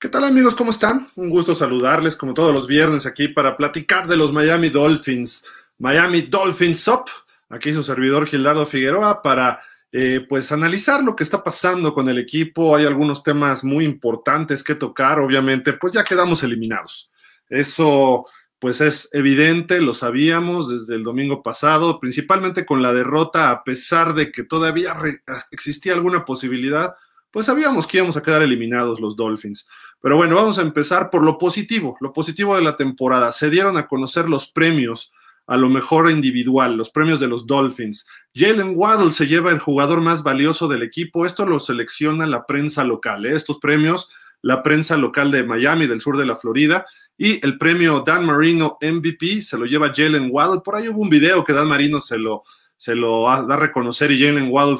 ¿Qué tal amigos? ¿Cómo están? Un gusto saludarles como todos los viernes aquí para platicar de los Miami Dolphins. Miami Dolphins Up. Aquí su servidor Gildardo Figueroa para eh, pues analizar lo que está pasando con el equipo. Hay algunos temas muy importantes que tocar. Obviamente, pues ya quedamos eliminados. Eso pues es evidente, lo sabíamos desde el domingo pasado, principalmente con la derrota, a pesar de que todavía existía alguna posibilidad, pues sabíamos que íbamos a quedar eliminados los Dolphins. Pero bueno, vamos a empezar por lo positivo, lo positivo de la temporada. Se dieron a conocer los premios a lo mejor individual, los premios de los Dolphins. Jalen Waddle se lleva el jugador más valioso del equipo. Esto lo selecciona la prensa local. ¿eh? Estos premios, la prensa local de Miami, del sur de la Florida. Y el premio Dan Marino MVP se lo lleva Jalen Waddle. Por ahí hubo un video que Dan Marino se lo, se lo da a reconocer y Jalen Waddle,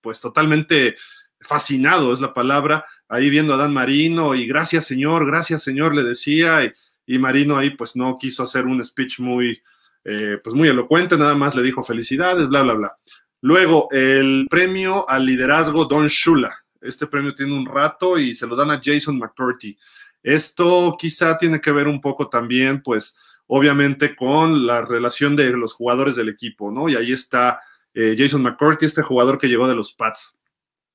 pues totalmente fascinado es la palabra, ahí viendo a Dan Marino y gracias señor, gracias señor, le decía, y, Marino ahí pues no quiso hacer un speech muy, eh, pues muy elocuente, nada más le dijo felicidades, bla, bla, bla. Luego, el premio al liderazgo Don Shula. Este premio tiene un rato y se lo dan a Jason McCurdy. Esto quizá tiene que ver un poco también, pues, obviamente con la relación de los jugadores del equipo, ¿no? Y ahí está eh, Jason McCurdy, este jugador que llegó de los Pats.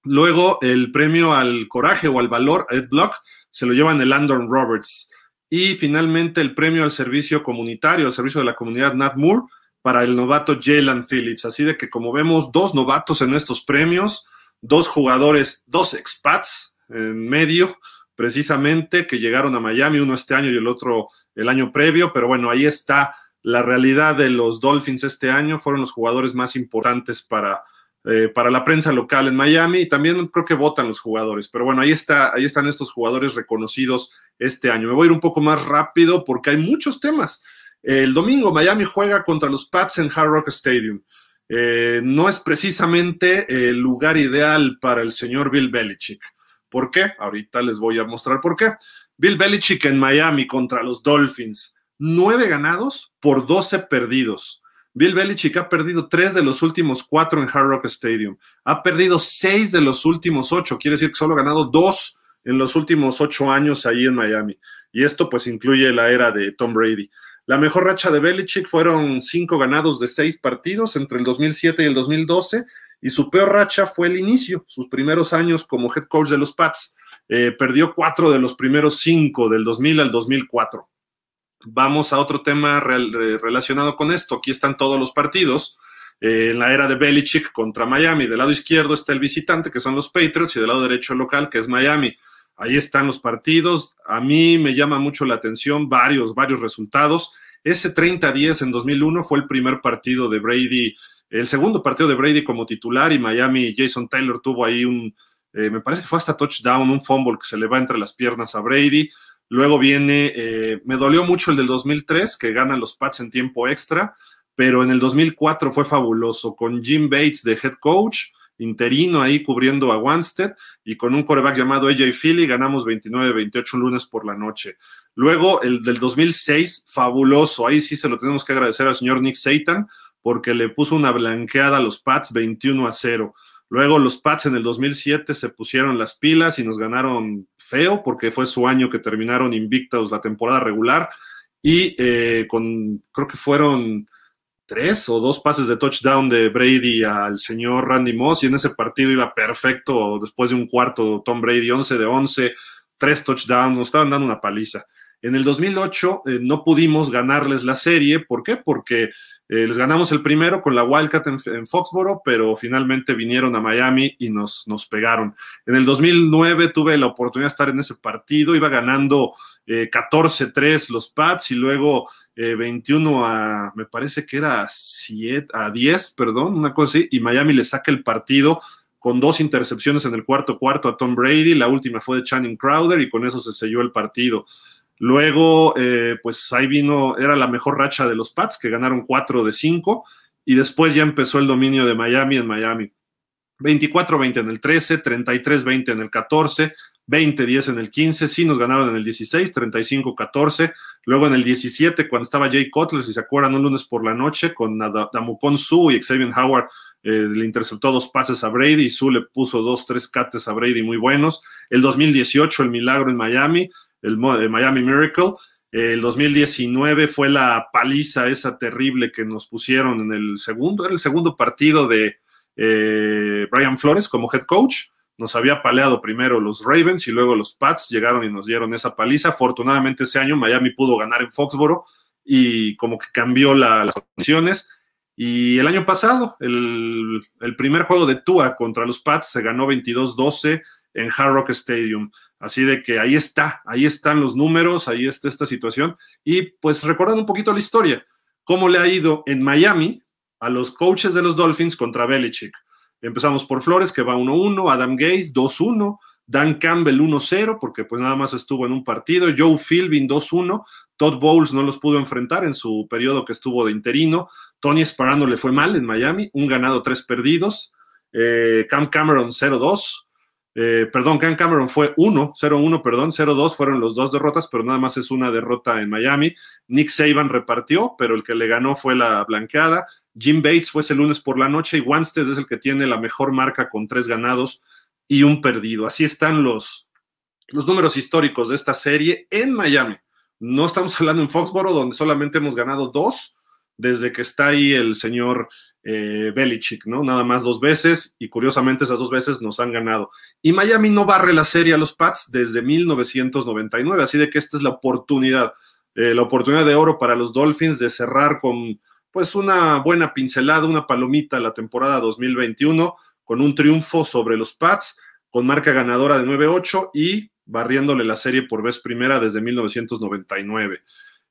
Luego, el premio al coraje o al valor, Ed Block, se lo llevan el Landon Roberts. Y finalmente, el premio al servicio comunitario, al servicio de la comunidad Nat Moore, para el novato Jalen Phillips. Así de que, como vemos, dos novatos en estos premios, dos jugadores, dos expats en medio, precisamente, que llegaron a Miami, uno este año y el otro el año previo. Pero bueno, ahí está la realidad de los Dolphins este año. Fueron los jugadores más importantes para eh, para la prensa local en Miami y también creo que votan los jugadores. Pero bueno, ahí, está, ahí están estos jugadores reconocidos este año. Me voy a ir un poco más rápido porque hay muchos temas. El domingo Miami juega contra los Pats en Hard Rock Stadium. Eh, no es precisamente el lugar ideal para el señor Bill Belichick. ¿Por qué? Ahorita les voy a mostrar por qué. Bill Belichick en Miami contra los Dolphins. Nueve ganados por doce perdidos. Bill Belichick ha perdido tres de los últimos cuatro en Hard Rock Stadium. Ha perdido seis de los últimos ocho. Quiere decir que solo ha ganado dos en los últimos ocho años ahí en Miami. Y esto pues incluye la era de Tom Brady. La mejor racha de Belichick fueron cinco ganados de seis partidos entre el 2007 y el 2012. Y su peor racha fue el inicio, sus primeros años como head coach de los Pats. Eh, perdió cuatro de los primeros cinco, del 2000 al 2004 vamos a otro tema relacionado con esto. Aquí están todos los partidos. Eh, en la era de Belichick contra Miami. Del lado izquierdo está el visitante, que son los Patriots, y del lado derecho local, que es Miami. Ahí están los partidos. A mí me llama mucho la atención varios, varios resultados. Ese 30-10 en 2001 fue el primer partido de Brady, el segundo partido de Brady como titular y Miami, Jason Taylor tuvo ahí un, eh, me parece que fue hasta touchdown, un fumble que se le va entre las piernas a Brady. Luego viene, eh, me dolió mucho el del 2003, que ganan los Pats en tiempo extra, pero en el 2004 fue fabuloso, con Jim Bates de head coach, interino ahí cubriendo a Wanstead, y con un coreback llamado AJ Philly ganamos 29-28 lunes por la noche. Luego el del 2006, fabuloso, ahí sí se lo tenemos que agradecer al señor Nick Satan, porque le puso una blanqueada a los Pats 21 a 0. Luego los Pats en el 2007 se pusieron las pilas y nos ganaron feo porque fue su año que terminaron invictos la temporada regular y eh, con, creo que fueron tres o dos pases de touchdown de Brady al señor Randy Moss y en ese partido iba perfecto después de un cuarto Tom Brady 11 de 11, tres touchdowns, nos estaban dando una paliza. En el 2008 eh, no pudimos ganarles la serie, ¿por qué? Porque eh, les ganamos el primero con la Wildcat en, Foxboro, pero finalmente vinieron a Miami y nos, nos pegaron. En el 2009 tuve la oportunidad de estar en ese partido, iba ganando 14-3 eh, los Pats y luego 21 eh, a, me parece que era 7, a 10, perdón, una cosa así, y Miami le saca el partido con dos intercepciones en el cuarto cuarto a Tom Brady, la última fue de Channing Crowder y con eso se selló el partido. Luego, eh, pues ahí vino, era la mejor racha de los Pats, que ganaron 4 de 5, y después ya empezó el dominio de Miami en Miami. 24-20 en el 13, 33-20 en el 14, 20-10 en el 15, sí nos ganaron en el 16, 35-14, luego en el 17 cuando estaba Jay Cutler, si se acuerdan, un lunes por la noche con Damukon Su y Xavier Howard eh, le interceptó dos pases a Brady y Sue le puso dos, tres cates a Brady muy buenos. El 2018, el milagro en Miami, el, Miami Miracle. El 2019 fue la paliza esa terrible que nos pusieron en el segundo, era el segundo partido de eh, Brian Flores como head coach. Nos había paleado primero los Ravens y luego los Pats llegaron y nos dieron esa paliza. Afortunadamente ese año Miami pudo ganar en Foxboro y como que cambió las condiciones. Y el año pasado, el, el, primer juego de Tua contra los Pats se ganó 22-12 en Hard Rock Stadium. Así de que ahí está, ahí están los números, ahí está esta situación. Y pues recordando un poquito la historia, cómo le ha ido en Miami a los coaches de los Dolphins contra Belichick. Empezamos por Flores, que va 1-1, Adam Gaze 2-1, Dan Campbell 1-0, porque pues nada más estuvo en un partido, Joe Philbin 2-1, Todd Bowles no los pudo enfrentar en su periodo que estuvo de interino, Tony Sparano le fue mal en Miami, un ganado, tres perdidos, eh, Cam Cameron 0-2, eh, perdón, Cam Cameron fue 1, 0-1, perdón, 0-2 fueron los dos derrotas, pero nada más es una derrota en Miami. Nick Saban repartió, pero el que le ganó fue la blanqueada. Jim Bates fue ese lunes por la noche y Wanstead es el que tiene la mejor marca con tres ganados y un perdido. Así están los, los números históricos de esta serie en Miami. No estamos hablando en Foxboro, donde solamente hemos ganado dos desde que está ahí el señor eh, Belichick, ¿no? Nada más dos veces y curiosamente esas dos veces nos han ganado. Y Miami no barre la serie a los Pats desde 1999, así de que esta es la oportunidad, eh, la oportunidad de oro para los Dolphins de cerrar con pues una buena pincelada, una palomita la temporada 2021 con un triunfo sobre los Pats con marca ganadora de 9-8 y barriéndole la serie por vez primera desde 1999.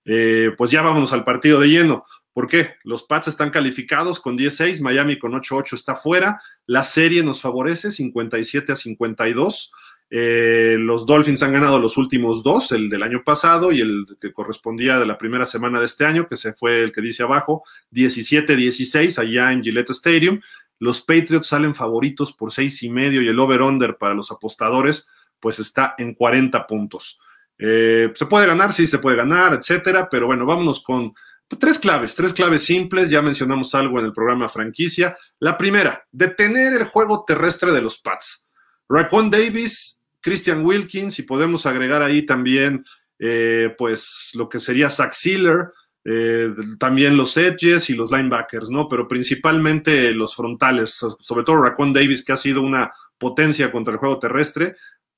Eh, pues ya vámonos al partido de lleno. ¿Por qué? Los Pats están calificados con 10-6, Miami con 8-8 está fuera, la serie nos favorece 57 a 52. Eh, los Dolphins han ganado los últimos dos, el del año pasado y el que correspondía de la primera semana de este año, que se fue el que dice abajo, 17-16 allá en Gillette Stadium. Los Patriots salen favoritos por seis y medio y el over-under para los apostadores, pues está en 40 puntos. Eh, se puede ganar, sí, se puede ganar, etcétera, pero bueno, vámonos con Tres claves, tres claves simples, ya mencionamos algo en el programa franquicia. La primera, detener el juego terrestre de los Pats. Raquan Davis, Christian Wilkins, y podemos agregar ahí también, eh, pues, lo que sería Zach Sealer, eh, también los edges y los linebackers, ¿no? Pero principalmente los frontales, sobre todo Raquan Davis, que ha sido una potencia contra el juego terrestre.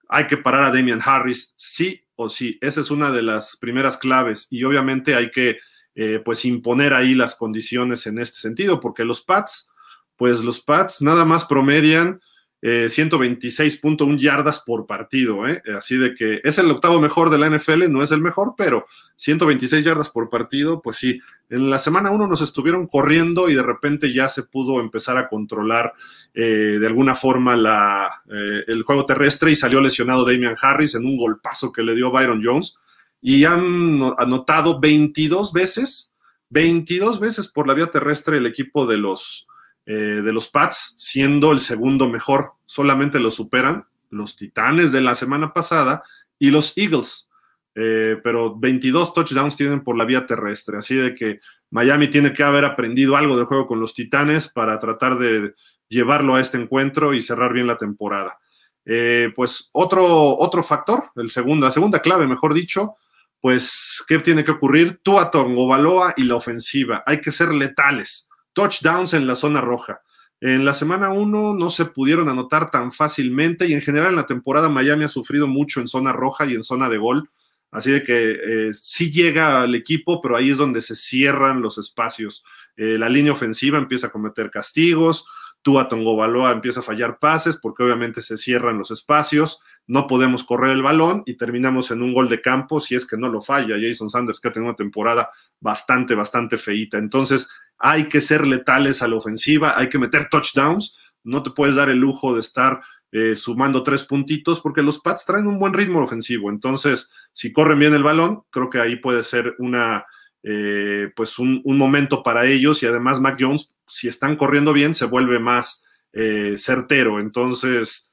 Hay que parar a Damian Harris, sí o sí. Esa es una de las primeras claves. Y obviamente hay que eh, pues imponer ahí las condiciones en este sentido, porque los Pats, pues los Pats nada más promedian eh, 126.1 yardas por partido, ¿eh? así de que es el octavo mejor de la NFL, no es el mejor, pero 126 yardas por partido, pues sí, en la semana 1 nos estuvieron corriendo y de repente ya se pudo empezar a controlar eh, de alguna forma la, el juego terrestre y salió lesionado Damian Harris en un golpazo que le dio Byron Jones y han anotado 22 veces, 22 veces por la vía terrestre el equipo de los, eh, de los Pats, siendo el segundo mejor. Solamente lo superan los Titanes de la semana pasada y los Eagles. Eh, pero 22 touchdowns tienen por la vía terrestre. Así de que Miami tiene que haber aprendido algo del juego con los Titanes para tratar de llevarlo a este encuentro y cerrar bien la temporada. Eh, pues otro, otro factor, el segundo, la segunda clave, mejor dicho, pues, ¿qué tiene que ocurrir? Tú a Baloa y la ofensiva. Hay que ser letales. Touchdowns en la zona roja. En la semana 1 no se pudieron anotar tan fácilmente y en general en la temporada Miami ha sufrido mucho en zona roja y en zona de gol. Así de que eh, sí llega al equipo, pero ahí es donde se cierran los espacios. Eh, la línea ofensiva empieza a cometer castigos, Tua Baloa empieza a fallar pases porque obviamente se cierran los espacios no podemos correr el balón y terminamos en un gol de campo si es que no lo falla Jason Sanders, que ha tenido una temporada bastante, bastante feíta. Entonces, hay que ser letales a la ofensiva, hay que meter touchdowns, no te puedes dar el lujo de estar eh, sumando tres puntitos porque los Pats traen un buen ritmo ofensivo. Entonces, si corren bien el balón, creo que ahí puede ser una, eh, pues un, momento para ellos y además Mac Jones, si están corriendo bien, se vuelve más eh, certero. Entonces,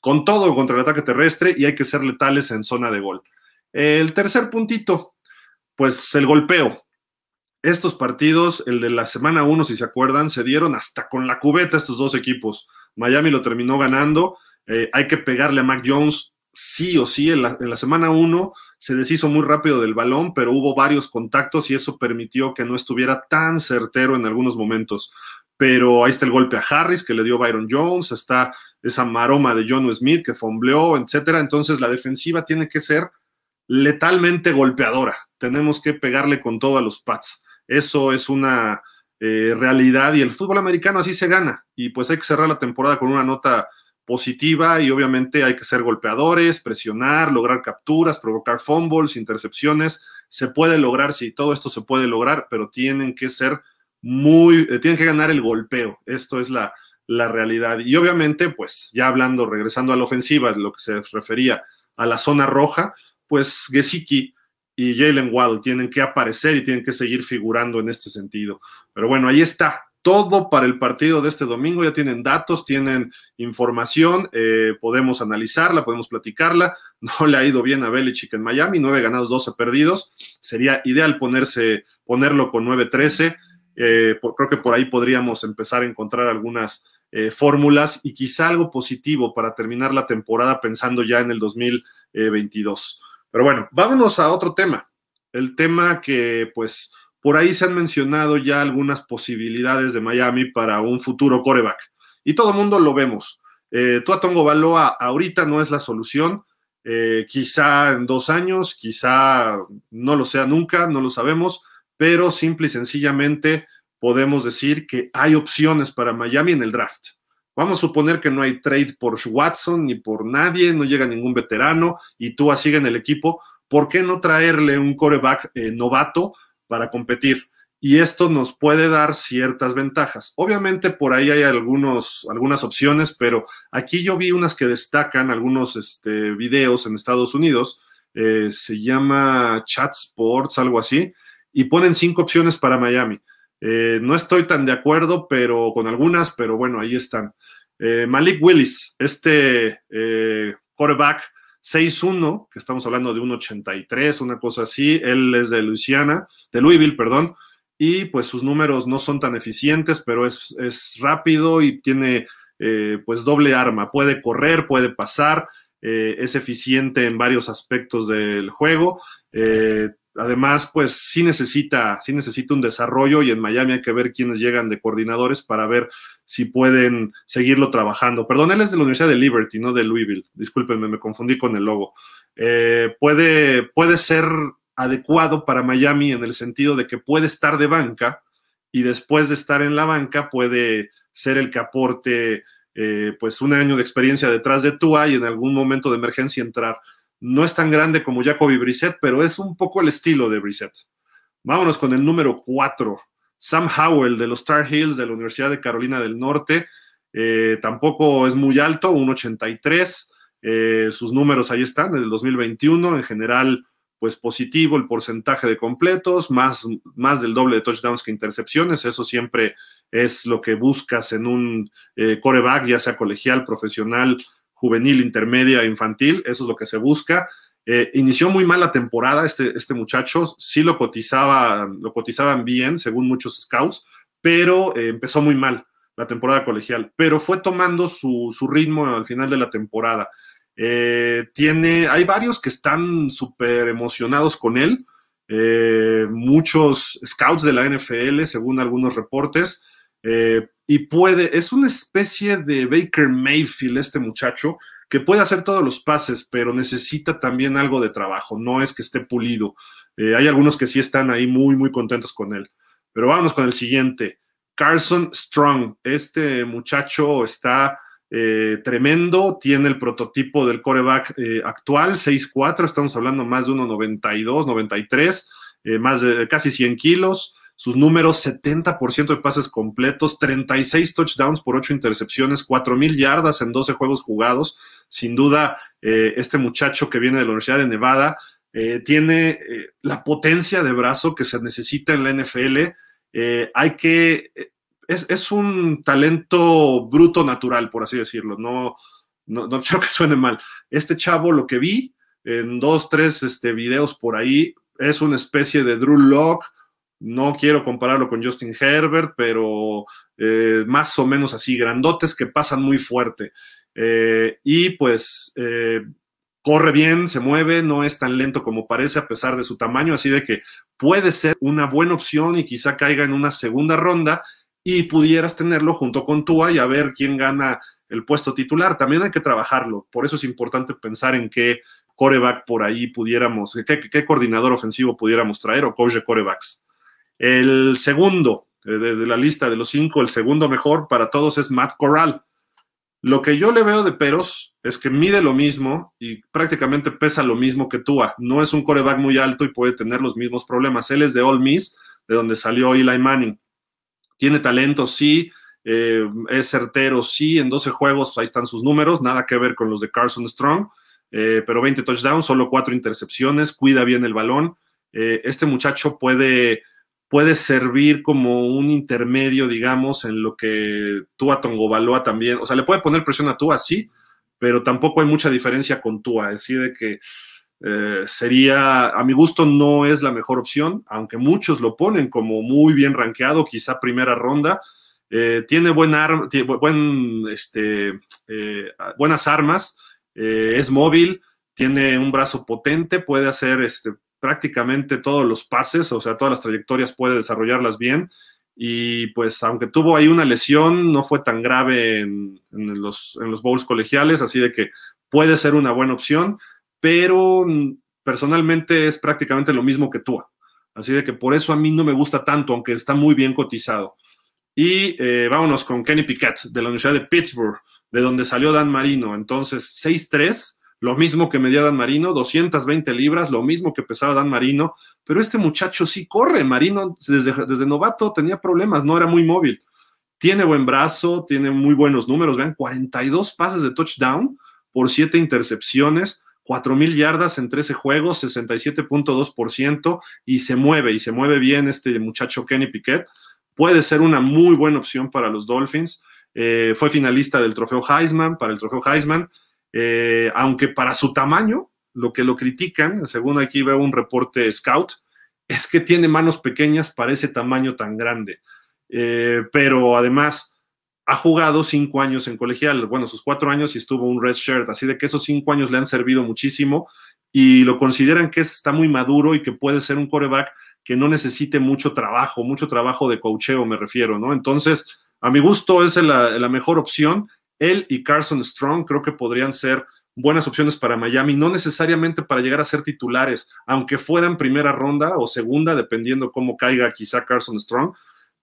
con todo contra el ataque terrestre y hay que ser letales en zona de gol. El tercer puntito, pues el golpeo. estos partidos, el de la semana 1, si se acuerdan, se dieron hasta con la cubeta estos dos equipos. Miami lo terminó ganando. Eh, hay que pegarle a Mac Jones sí o sí. En la, en la semana 1 se deshizo muy rápido del balón, pero hubo varios contactos y eso permitió que no estuviera tan certero en algunos momentos. Pero ahí está el golpe a Harris que le dio Byron Jones, está esa maroma de John Smith que fombleó, etcétera. Entonces la defensiva tiene que ser letalmente golpeadora. Tenemos que pegarle con todo a los Pats. Eso es una eh, realidad y el fútbol americano así se gana. Y pues hay que cerrar la temporada con una nota positiva y obviamente hay que ser golpeadores, presionar, lograr capturas, provocar fumbles, intercepciones. Se puede lograr, sí, todo esto se puede lograr, pero tienen que ser muy, eh, tienen que ganar el golpeo. Esto es la, la realidad. Y obviamente, pues ya hablando, regresando a la ofensiva, lo que se refería a la zona roja, pues Gesicki y Jalen Waddle tienen que aparecer y tienen que seguir figurando en este sentido. Pero bueno, ahí está. Todo para el partido de este domingo. Ya tienen datos, tienen información, eh, podemos analizarla, podemos platicarla. No le ha ido bien a Belichick en Miami, nueve ganados, 12 perdidos. Sería ideal ponerse, ponerlo con 9-13. Eh, creo que por ahí podríamos empezar a encontrar algunas eh, fórmulas y quizá algo positivo para terminar la temporada pensando ya en el 2022. Pero bueno, vámonos a otro tema. El tema que pues por ahí se han mencionado ya algunas posibilidades de Miami para un futuro coreback. Y todo el mundo lo vemos. Eh, Tongo Baloa ahorita no es la solución. Eh, quizá en dos años, quizá no lo sea nunca, no lo sabemos, pero simple y sencillamente podemos decir que hay opciones para Miami en el draft. Vamos a suponer que no hay trade por Watson ni por nadie, no llega ningún veterano y tú sigue en el equipo. ¿Por qué no traerle un coreback eh, novato para competir? Y esto nos puede dar ciertas ventajas. Obviamente por ahí hay algunos, algunas opciones, pero aquí yo vi unas que destacan, algunos este, videos en Estados Unidos, eh, se llama Chat Sports, algo así, y ponen cinco opciones para Miami. Eh, no estoy tan de acuerdo, pero con algunas, pero bueno, ahí están. Eh, Malik Willis, este eh, quarterback 6-1, que estamos hablando de un 83, una cosa así, él es de Luisiana, de Louisville, perdón, y pues sus números no son tan eficientes, pero es, rápido y tiene pues doble arma, puede correr, puede pasar, es eficiente en varios aspectos del juego, Además, pues sí necesita, sí necesita un desarrollo y en Miami hay que ver quiénes llegan de coordinadores para ver si pueden seguirlo trabajando. Perdón, él es de la Universidad de Liberty, no de Louisville. Discúlpenme, me confundí con el logo. Eh, puede, puede ser adecuado para Miami en el sentido de que puede estar de banca y después de estar en la banca puede ser el que aporte eh, pues un año de experiencia detrás de Tua y en algún momento de emergencia entrar. No es tan grande como Jacoby Brissett, pero es un poco el estilo de Brissett. Vámonos con el número 4. Sam Howell de los Star Hills de la Universidad de Carolina del Norte. Eh, tampoco es muy alto, 1.83. Eh, sus números ahí están, en el 2021. En general, pues positivo el porcentaje de completos, más, más del doble de touchdowns que intercepciones. Eso siempre es lo que buscas en un eh, coreback, ya sea colegial, profesional juvenil, intermedia, infantil, eso es lo que se busca. Eh, inició muy mal la temporada este, este muchacho, sí lo, cotizaba, lo cotizaban bien, según muchos scouts, pero eh, empezó muy mal la temporada colegial, pero fue tomando su, ritmo al final de la temporada. Eh, tiene, hay varios que están súper emocionados con él, muchos scouts de la NFL, según algunos reportes, y puede, es una especie de Baker Mayfield este muchacho, que puede hacer todos los pases, pero necesita también algo de trabajo, no es que esté pulido. Eh, hay algunos que sí están ahí muy, muy contentos con él. Pero vamos con el siguiente. Carson Strong, este muchacho está eh, tremendo, tiene el prototipo del coreback eh, actual, 6'4, estamos hablando más de 1,92, 93, más de casi 100 kilos, sus números, 70% de pases completos, 36 touchdowns por 8 intercepciones, 4.000 yardas en 12 juegos jugados. Sin duda, eh, este muchacho que viene de la Universidad de Nevada eh, tiene eh, la potencia de brazo que se necesita en la NFL. hay que, es, un talento bruto natural, por así decirlo. No, no, no quiero que suene mal. Este chavo, lo que vi en dos, tres este, videos por ahí, es una especie de Drew Locke No quiero compararlo con Justin Herbert, pero eh, más o menos así, grandotes que pasan muy fuerte. Eh, y pues eh, corre bien, se mueve, no es tan lento como parece a pesar de su tamaño, así de que puede ser una buena opción y quizá caiga en una segunda ronda y pudieras tenerlo junto con Tua y a ver quién gana el puesto titular. También hay que trabajarlo, por eso es importante pensar en qué coreback por ahí pudiéramos, qué, qué coordinador ofensivo pudiéramos traer o coach de corebacks. El segundo eh, de, la lista de los cinco, el segundo mejor para todos es Matt Corral. Lo que yo le veo de peros es que mide lo mismo y prácticamente pesa lo mismo que Tua. No es un coreback muy alto y puede tener los mismos problemas. Él es de All Miss, de donde salió Eli Manning. Tiene talento, sí. Eh, es certero, sí. En 12 juegos, ahí están sus números. Nada que ver con los de Carson Strong. Eh, pero 20 touchdowns, solo 4 intercepciones. Cuida bien el balón. este muchacho puede puede servir como un intermedio, digamos, en lo que Tua Tongobaloa también, o sea, le puede poner presión a Tua, sí, pero tampoco hay mucha diferencia con Tua, decir, de que eh, sería, a mi gusto, no es la mejor opción, aunque muchos lo ponen como muy bien rankeado, quizá primera ronda. Eh, tiene buen arma, buen, este, eh, buenas armas, es móvil, tiene un brazo potente, puede hacer este, prácticamente todos los pases, o sea, todas las trayectorias puede desarrollarlas bien. Y pues aunque tuvo ahí una lesión, no fue tan grave en, los, en los bowls colegiales, así de que puede ser una buena opción, pero personalmente es prácticamente lo mismo que Tua. Así de que por eso a mí no me gusta tanto, aunque está muy bien cotizado. Y eh, vámonos con Kenny Piquet, de la Universidad de Pittsburgh, de donde salió Dan Marino. Entonces, 6-3, lo mismo que medía Dan Marino, 220 libras, lo mismo que pesaba Dan Marino, pero este muchacho sí corre, Marino desde, desde novato tenía problemas, no era muy móvil. Tiene buen brazo, tiene muy buenos números, vean, 42 pases de touchdown por 7 intercepciones, 4.000 yardas en 13 juegos, 67.2%, y se mueve, y se mueve bien este muchacho Kenny Piquet. Puede ser una muy buena opción para los Dolphins. Eh, fue finalista del trofeo Heisman, para el trofeo Heisman. Eh, aunque para su tamaño, lo que lo critican, según aquí veo un reporte scout, es que tiene manos pequeñas para ese tamaño tan grande. Eh, pero además ha jugado cinco años en colegial, bueno, sus cuatro años y estuvo un red shirt, así de que esos cinco años le han servido muchísimo y lo consideran que está muy maduro y que puede ser un coreback que no necesite mucho trabajo, mucho trabajo de coacheo, me refiero, ¿no? Entonces, a mi gusto es la mejor opción él y Carson Strong creo que podrían ser buenas opciones para Miami, no necesariamente para llegar a ser titulares, aunque fueran primera ronda o segunda, dependiendo cómo caiga quizá Carson Strong,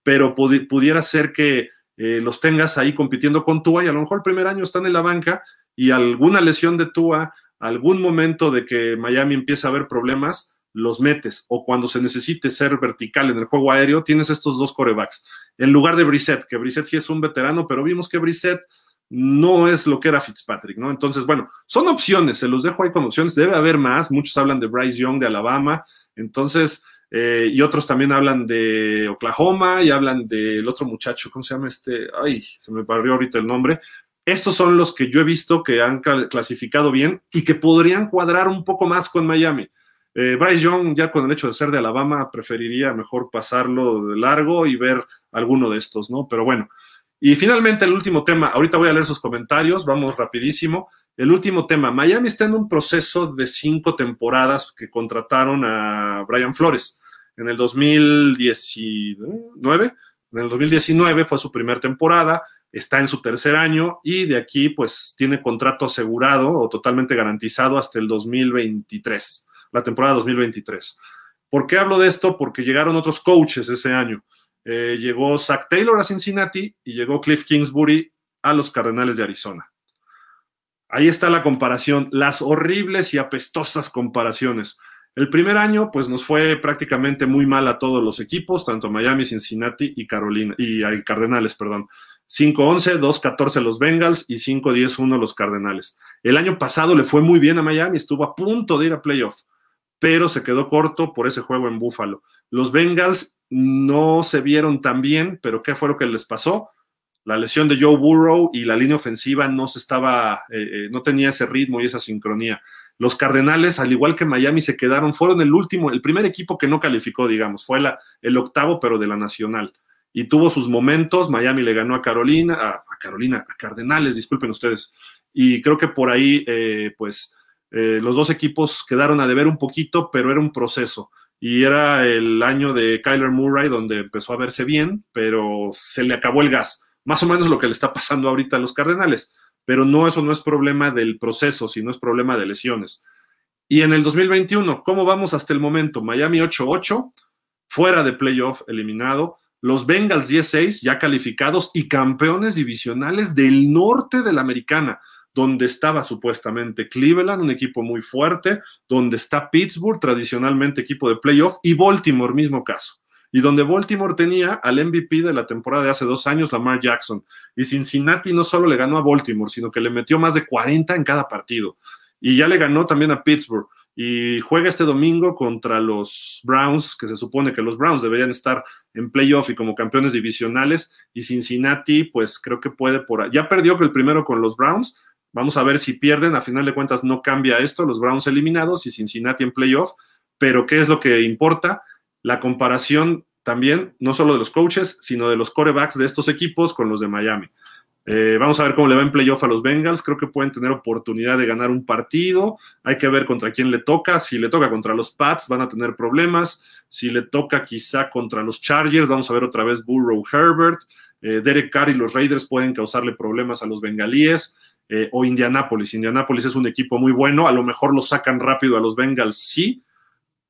pero pudiera ser que eh, los tengas ahí compitiendo con Tua y a lo mejor el primer año están en la banca y alguna lesión de Tua, algún momento de que Miami empieza a ver problemas, los metes. O cuando se necesite ser vertical en el juego aéreo, tienes estos dos corebacks. En lugar de Brissett, que Brissett sí es un veterano, pero vimos que Brissett no es lo que era Fitzpatrick, ¿no? Entonces, bueno, son opciones, se los dejo ahí con opciones, debe haber más, muchos hablan de Bryce Young de Alabama, entonces, eh, y otros también hablan de Oklahoma y hablan del otro muchacho, ¿cómo se llama este? Ay, se me barrió ahorita el nombre. Estos son los que yo he visto que han clasificado bien y que podrían cuadrar un poco más con Miami. Eh, Bryce Young, ya con el hecho de ser de Alabama, preferiría mejor pasarlo de largo y ver alguno de estos, ¿no? Pero bueno, y finalmente el último tema, ahorita voy a leer sus comentarios, vamos rapidísimo. El último tema, Miami está en un proceso de cinco temporadas que contrataron a Brian Flores. En el 2019, en el 2019 fue su primera temporada, está en su tercer año y de aquí pues tiene contrato asegurado o totalmente garantizado hasta el 2023, la temporada 2023. ¿Por qué hablo de esto? Porque llegaron otros coaches ese año. Eh, llegó Zach Taylor a Cincinnati y llegó Cliff Kingsbury a los Cardenales de Arizona. Ahí está la comparación, las horribles y apestosas comparaciones. El primer año, pues nos fue prácticamente muy mal a todos los equipos, tanto Miami, Cincinnati y Carolina, y, Cardenales, perdón. 5-11, 2-14 los Bengals y 5-10-1 los Cardenales. El año pasado le fue muy bien a Miami, estuvo a punto de ir a playoff, pero se quedó corto por ese juego en Buffalo. Los Bengals no se vieron tan bien, pero ¿qué fue lo que les pasó? La lesión de Joe Burrow y la línea ofensiva no se estaba, eh, eh, no tenía ese ritmo y esa sincronía. Los Cardenales, al igual que Miami, se quedaron, fueron el último, el primer equipo que no calificó, digamos, fue el octavo, pero de la Nacional. Y tuvo sus momentos, Miami le ganó a Carolina, a, Carolina, a Cardenales, disculpen ustedes. Y creo que por ahí, eh, pues, eh, los dos equipos quedaron a deber un poquito, pero era un proceso. Y era el año de Kyler Murray donde empezó a verse bien, pero se le acabó el gas. Más o menos lo que le está pasando ahorita a los Cardenales pero no, eso no es problema del proceso, sino es problema de lesiones. Y en el 2021, ¿cómo vamos hasta el momento? Miami 8-8, fuera de playoff, eliminado. Los Bengals 10-6, ya calificados y campeones divisionales del norte de la americana, donde estaba supuestamente Cleveland, un equipo muy fuerte, donde está Pittsburgh, tradicionalmente equipo de playoff, y Baltimore, mismo caso y donde Baltimore tenía al MVP de la temporada de hace dos años, Lamar Jackson. Y Cincinnati no solo le ganó a Baltimore, sino que le metió más de 40 en cada partido. Y ya le ganó también a Pittsburgh. Y juega este domingo contra los Browns, que se supone que los Browns deberían estar en playoff y como campeones divisionales. Y Cincinnati, pues creo que puede por. Ya perdió el primero con los Browns. Vamos a ver si pierden. A final de cuentas no cambia esto. Los Browns eliminados y Cincinnati en playoff. Pero ¿qué es lo que importa? la comparación también, no solo de los coaches, sino de los corebacks de estos equipos con los de Miami. Eh, vamos a ver cómo le va en playoff a los Bengals. Creo que pueden tener oportunidad de ganar un partido. Hay que ver contra quién le toca. Si le toca contra los Pats, van a tener problemas. Si le toca quizá contra los Chargers, vamos a ver otra vez Burrow Herbert. Eh, Derek Carr y los Raiders pueden causarle problemas a los bengalíes. Eh, o Indianapolis. Indianapolis es un equipo muy bueno. A lo mejor lo sacan rápido a los Bengals, sí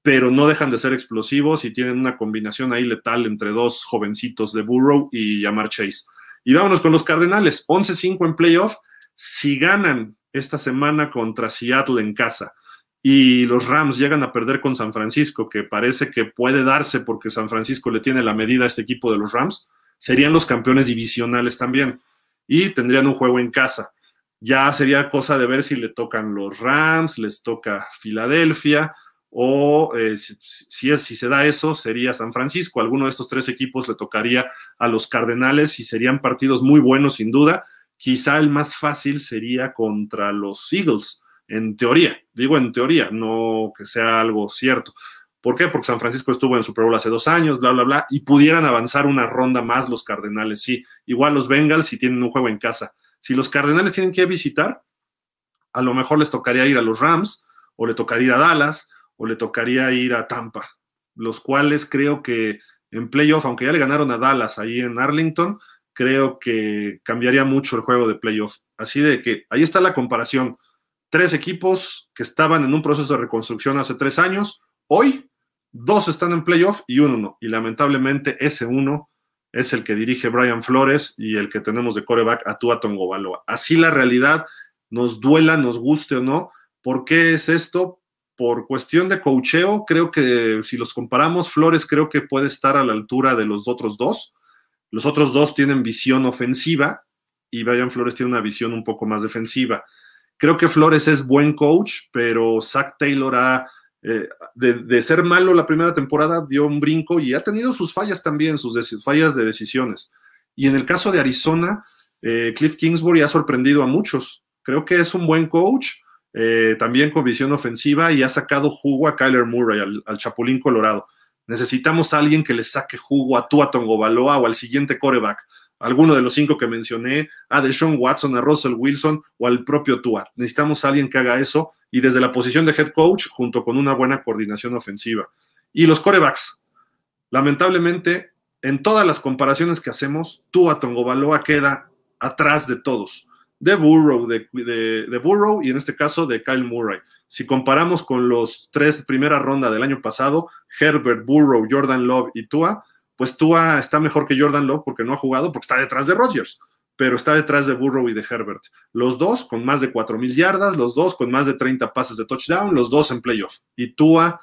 pero no dejan de ser explosivos y tienen una combinación ahí letal entre dos jovencitos de Burrow y Yamar Chase. Y vámonos con los Cardenales, 11-5 en playoff, si ganan esta semana contra Seattle en casa y los Rams llegan a perder con San Francisco, que parece que puede darse porque San Francisco le tiene la medida a este equipo de los Rams, serían los campeones divisionales también y tendrían un juego en casa. Ya sería cosa de ver si le tocan los Rams, les toca Filadelfia, o eh, si, es, si se da eso, sería San Francisco. Alguno de estos tres equipos le tocaría a los Cardenales y serían partidos muy buenos, sin duda. Quizá el más fácil sería contra los Eagles, en teoría. Digo en teoría, no que sea algo cierto. ¿Por qué? Porque San Francisco estuvo en Super Bowl hace dos años, bla, bla, bla, y pudieran avanzar una ronda más los Cardenales, sí. Igual los Bengals si tienen un juego en casa. Si los Cardenales tienen que visitar, a lo mejor les tocaría ir a los Rams o le tocaría ir a Dallas o le tocaría ir a Tampa, los cuales creo que en playoff, aunque ya le ganaron a Dallas ahí en Arlington, creo que cambiaría mucho el juego de playoff. Así de que ahí está la comparación. Tres equipos que estaban en un proceso de reconstrucción hace tres años, hoy dos están en playoff y uno no. Y lamentablemente ese uno es el que dirige Brian Flores y el que tenemos de coreback a Tua Tongovaloa. Así la realidad, nos duela, nos guste o no. ¿Por qué es esto? por cuestión de cocheo, creo que si los comparamos, Flores creo que puede estar a la altura de los otros dos. Los otros dos tienen visión ofensiva y Brian Flores tiene una visión un poco más defensiva. Creo que Flores es buen coach, pero Zach Taylor ha, eh, de, ser malo la primera temporada, dio un brinco y ha tenido sus fallas también, sus fallas de decisiones. Y en el caso de Arizona, eh, Cliff Kingsbury ha sorprendido a muchos. Creo que es un buen coach, eh, también con visión ofensiva y ha sacado jugo a Kyler Murray, al, Chapulín Colorado. Necesitamos alguien que le saque jugo a Tua Tongobaloa o al siguiente coreback, alguno de los cinco que mencioné, a Deshaun Watson, a Russell Wilson o al propio Tua. Necesitamos alguien que haga eso y desde la posición de head coach junto con una buena coordinación ofensiva. Y los corebacks, lamentablemente, en todas las comparaciones que hacemos, Tua Tongobaloa queda atrás de todos de Burrow, de, Burrow y en este caso de Kyle Murray. Si comparamos con los tres primera ronda del año pasado, Herbert, Burrow, Jordan Love y Tua, pues Tua está mejor que Jordan Love porque no ha jugado, porque está detrás de Rodgers, pero está detrás de Burrow y de Herbert. Los dos con más de 4.000 yardas, los dos con más de 30 pases de touchdown, los dos en playoff. Y Tua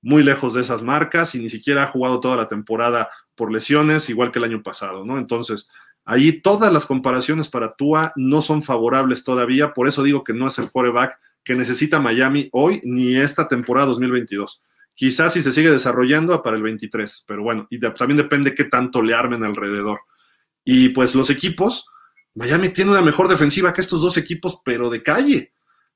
muy lejos de esas marcas y ni siquiera ha jugado toda la temporada por lesiones, igual que el año pasado, ¿no? Entonces, Ahí todas las comparaciones para Tua no son favorables todavía, por eso digo que no es el quarterback que necesita Miami hoy ni esta temporada 2022. Quizás si se sigue desarrollando para el 23, pero bueno, y también depende qué tanto le armen alrededor. Y pues los equipos, Miami tiene una mejor defensiva que estos dos equipos, pero de calle.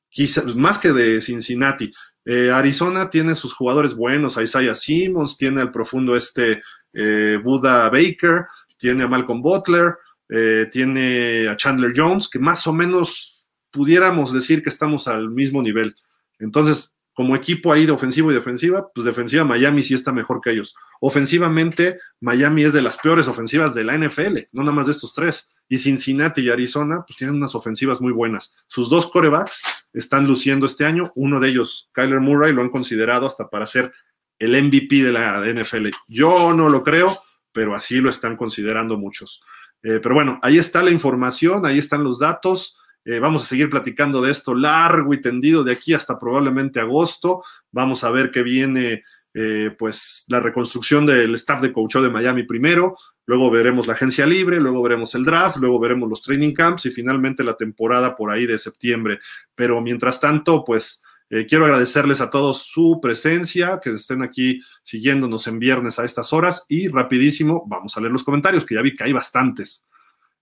quizá, más que de Cincinnati. Eh, Arizona tiene sus jugadores buenos, Isaiah Simmons, tiene al profundo este eh, Buda Baker, tiene a Malcolm Butler, eh, tiene a Chandler Jones, que más o menos pudiéramos decir que estamos al mismo nivel. Entonces, como equipo ahí de ofensivo y defensiva, pues defensiva Miami sí está mejor que ellos. Ofensivamente, Miami es de las peores ofensivas de la NFL, no nada más de estos tres. Y Cincinnati y Arizona, pues tienen unas ofensivas muy buenas. Sus dos corebacks están luciendo este año. Uno de ellos, Kyler Murray, lo han considerado hasta para ser el MVP de la NFL. Yo no lo creo, pero así lo están considerando muchos. Eh, pero bueno, ahí está la información, ahí están los datos. Eh, vamos a seguir platicando de esto largo y tendido de aquí hasta probablemente agosto. Vamos a ver qué viene, eh, pues, la reconstrucción del staff de coach de Miami primero. Luego veremos la agencia libre, luego veremos el draft, luego veremos los training camps y finalmente la temporada por ahí de septiembre. Pero mientras tanto, pues eh, quiero agradecerles a todos su presencia, que estén aquí siguiéndonos en viernes a estas horas y rapidísimo, vamos a leer los comentarios, que ya vi que hay bastantes.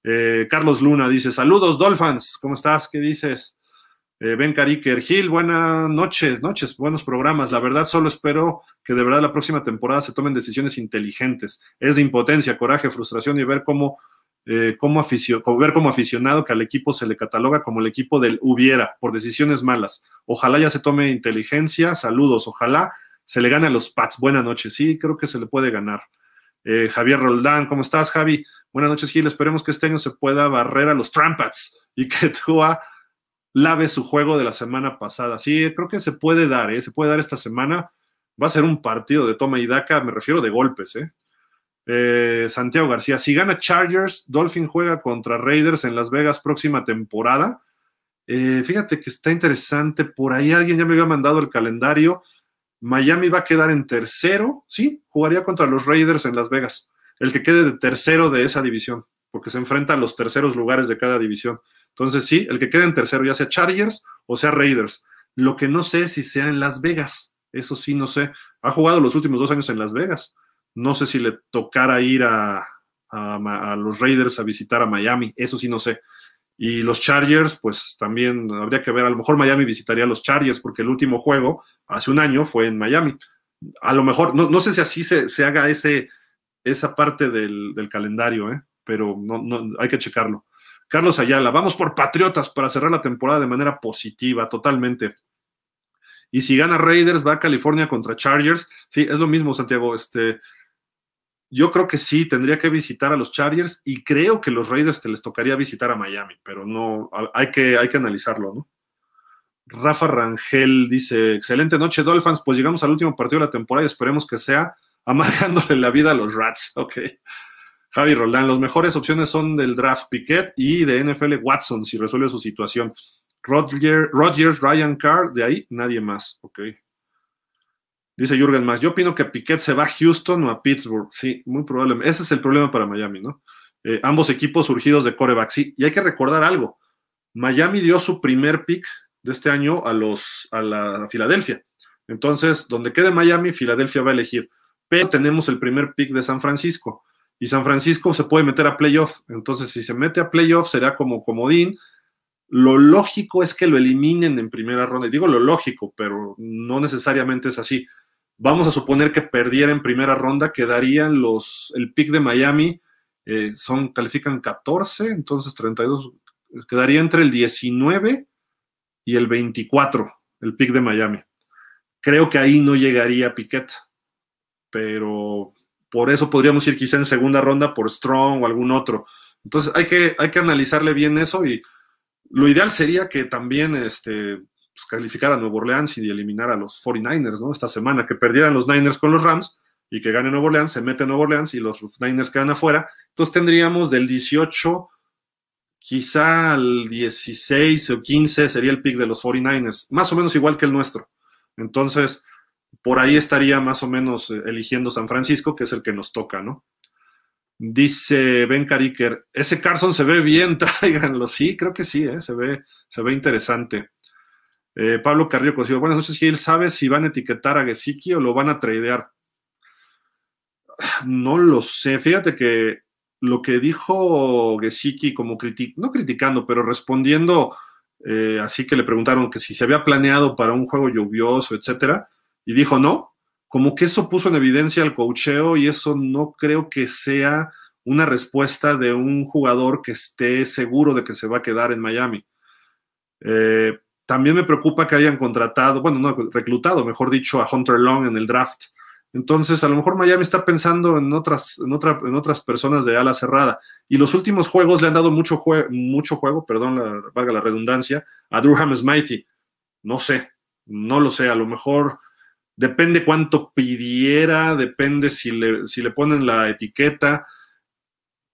Eh, Carlos Luna dice, saludos Dolphins, ¿cómo estás? ¿Qué dices? Eh, ben Cariker, Gil, buenas noches, noches, buenos programas. La verdad, solo espero que de verdad la próxima temporada se tomen decisiones inteligentes. Es de impotencia, coraje, frustración y ver cómo, eh, cómo ver como aficionado que al equipo se le cataloga como el equipo del hubiera por decisiones malas. Ojalá ya se tome inteligencia. Saludos, ojalá se le gane a los Pats. Buenas noches. Sí, creo que se le puede ganar. Javier Roldán, ¿cómo estás, Javi? Buenas noches, Gil. Esperemos que este año se pueda barrer a los Trampats y que Tua lave su juego de la semana pasada. Sí, creo que se puede dar, ¿eh? se puede dar esta semana. Va a ser un partido de toma y daca, me refiero de golpes. ¿eh? Eh, Santiago García, si gana Chargers, Dolphin juega contra Raiders en Las Vegas próxima temporada. Eh, fíjate que está interesante, por ahí alguien ya me había mandado el calendario. Miami va a quedar en tercero, sí, jugaría contra los Raiders en Las Vegas el que quede de tercero de esa división, porque se enfrenta a los terceros lugares de cada división. Entonces, sí, el que quede en tercero, ya sea Chargers o sea Raiders. Lo que no sé si sea en Las Vegas, eso sí, no sé. Ha jugado los últimos dos años en Las Vegas. No sé si le tocara ir a, a, los Raiders a visitar a Miami, eso sí, no sé. Y los Chargers, pues también habría que ver, a lo mejor Miami visitaría a los Chargers, porque el último juego, hace un año, fue en Miami. A lo mejor, no, no sé si así se, se haga ese, esa parte del, calendario, ¿eh? pero no, no, hay que checarlo. Carlos Ayala, vamos por Patriotas para cerrar la temporada de manera positiva, totalmente. Y si gana Raiders, va a California contra Chargers. Sí, es lo mismo, Santiago. Este, yo creo que sí, tendría que visitar a los Chargers y creo que los Raiders te les tocaría visitar a Miami, pero no, hay que, hay que analizarlo, ¿no? Rafa Rangel dice, excelente noche, Dolphins, pues llegamos al último partido de la temporada y esperemos que sea amargándole la vida a los Rats. Ok. Javi Roldán, las mejores opciones son del draft Piquet y de NFL Watson, si resuelve su situación. Roger, Rogers, Ryan Carr, de ahí nadie más. Ok. Dice Jürgen más, yo opino que Piquet se va a Houston o a Pittsburgh. Sí, muy probable. Ese es el problema para Miami, ¿no? Eh, ambos equipos surgidos de coreback. Sí, y hay que recordar algo. Miami dio su primer pick de este año a los a la Filadelfia. Entonces, donde quede Miami, Filadelfia va a elegir pero tenemos el primer pick de San Francisco y San Francisco se puede meter a playoff. Entonces, si se mete a playoff, será como comodín. Lo lógico es que lo eliminen en primera ronda. Y digo lo lógico, pero no necesariamente es así. Vamos a suponer que perdiera en primera ronda, quedarían los, el pick de Miami, eh, son, califican 14, entonces 32, quedaría entre el 19 y el 24, el pick de Miami. Creo que ahí no llegaría Piquet pero por eso podríamos ir quizá en segunda ronda por Strong o algún otro. Entonces hay que, hay que analizarle bien eso y lo ideal sería que también este, pues, calificara a Nuevo Orleans y eliminar a los 49ers, ¿no? Esta semana, que perdieran los Niners con los Rams y que gane Nuevo Orleans, se mete Nuevo Orleans y los Niners quedan afuera. Entonces tendríamos del 18 quizá al 16 o 15 sería el pick de los 49ers, más o menos igual que el nuestro. Entonces, por ahí estaría más o menos eh, eligiendo San Francisco, que es el que nos toca, ¿no? Dice Ben Cariker, ese Carson se ve bien, tráiganlo. Sí, creo que sí, ¿eh? se, ve, se ve interesante. Eh, Pablo Carrillo Cosío, buenas noches, Gil. ¿Sabes si van a etiquetar a Gesicki o lo van a tradear? No lo sé. Fíjate que lo que dijo Gesicki, como no criticando, pero respondiendo así que le preguntaron que si se había planeado para un juego lluvioso, etcétera, y dijo no, como que eso puso en evidencia el cocheo y eso no creo que sea una respuesta de un jugador que esté seguro de que se va a quedar en Miami. Eh, también me preocupa que hayan contratado, bueno, no reclutado, mejor dicho, a Hunter Long en el draft. Entonces, a lo mejor Miami está pensando en otras, en, en otras personas de ala cerrada. Y los últimos juegos le han dado mucho, mucho juego, perdón, la, valga la redundancia, a Durham Smitey. No sé, no lo sé, a lo mejor depende cuánto pidiera, depende si le, si le ponen la etiqueta.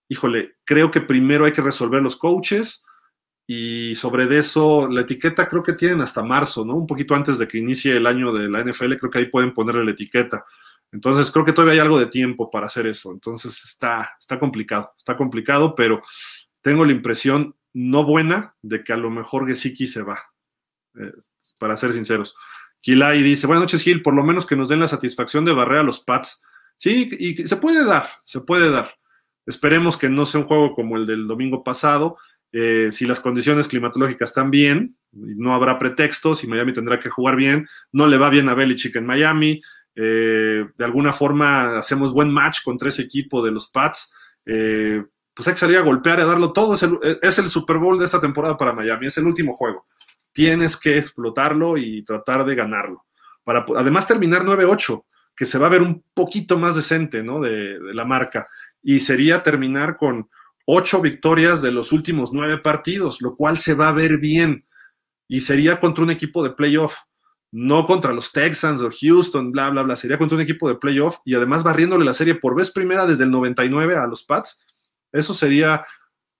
Híjole, creo que primero hay que resolver los coaches y sobre eso la etiqueta creo que tienen hasta marzo, ¿no? Un poquito antes de que inicie el año de la NFL, creo que ahí pueden ponerle la etiqueta. Entonces creo que todavía hay algo de tiempo para hacer eso. Entonces está, está complicado, está complicado, pero tengo la impresión no buena de que a lo mejor Gesicki se va, eh, para ser sinceros. Kilai dice, buenas noches Gil, por lo menos que nos den la satisfacción de barrer a los Pats. Sí, y se puede dar, se puede dar. Esperemos que no sea un juego como el del domingo pasado. Eh, si las condiciones climatológicas están bien, no habrá pretextos y Miami tendrá que jugar bien. No le va bien a Belichick en Miami. Eh, de alguna forma hacemos buen match contra ese equipo de los Pats, eh, pues hay que salir a golpear y a darlo todo. Es el, Super Bowl de esta temporada para Miami, es el último juego. Tienes que explotarlo y tratar de ganarlo. Para además terminar 9-8, que se va a ver un poquito más decente ¿no? de, de la marca. Y sería terminar con ocho victorias de los últimos nueve partidos, lo cual se va a ver bien. Y sería contra un equipo de playoff no contra los Texans o Houston, bla, bla, bla, sería contra un equipo de playoff y además barriéndole la serie por vez primera desde el 99 a los Pats. Eso sería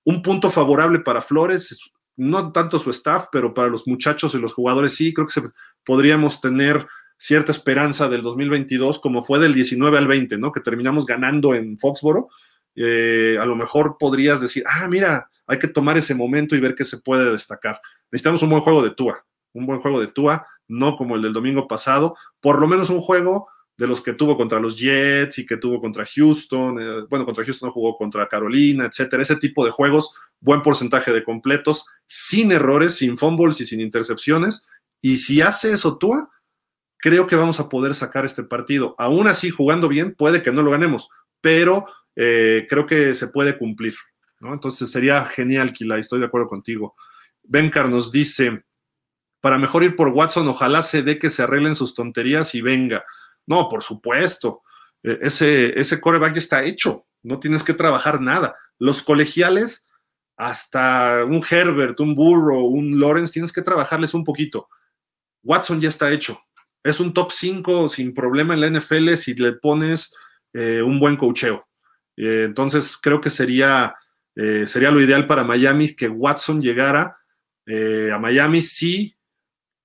un punto favorable para Flores, no tanto su staff, pero para los muchachos y los jugadores sí, creo que podríamos tener cierta esperanza del 2022 como fue del 19 al 20, ¿no? Que terminamos ganando en Foxboro. Eh, a lo mejor podrías decir, ah, mira, hay que tomar ese momento y ver qué se puede destacar. Necesitamos un buen juego de Tua, un buen juego de Tua no como el del domingo pasado, por lo menos un juego de los que tuvo contra los Jets y que tuvo contra Houston, eh, bueno, contra Houston no jugó contra Carolina, etcétera, ese tipo de juegos, buen porcentaje de completos, sin errores, sin fumbles y sin intercepciones, y si hace eso Tua, creo que vamos a poder sacar este partido. Aún así, jugando bien, puede que no lo ganemos, pero eh, creo que se puede cumplir, ¿no? Entonces sería genial, Kila, estoy de acuerdo contigo. Bencar nos dice, para mejor ir por Watson, ojalá se dé que se arreglen sus tonterías y venga. No, por supuesto. E, ese, ese coreback ya está hecho. No tienes que trabajar nada. Los colegiales, hasta un Herbert, un Burrow, un Lawrence, tienes que trabajarles un poquito. Watson ya está hecho. Es un top 5 sin problema en la NFL si le pones eh, un buen cocheo. Eh, entonces, creo que sería, eh, sería lo ideal para Miami que Watson llegara a Miami sí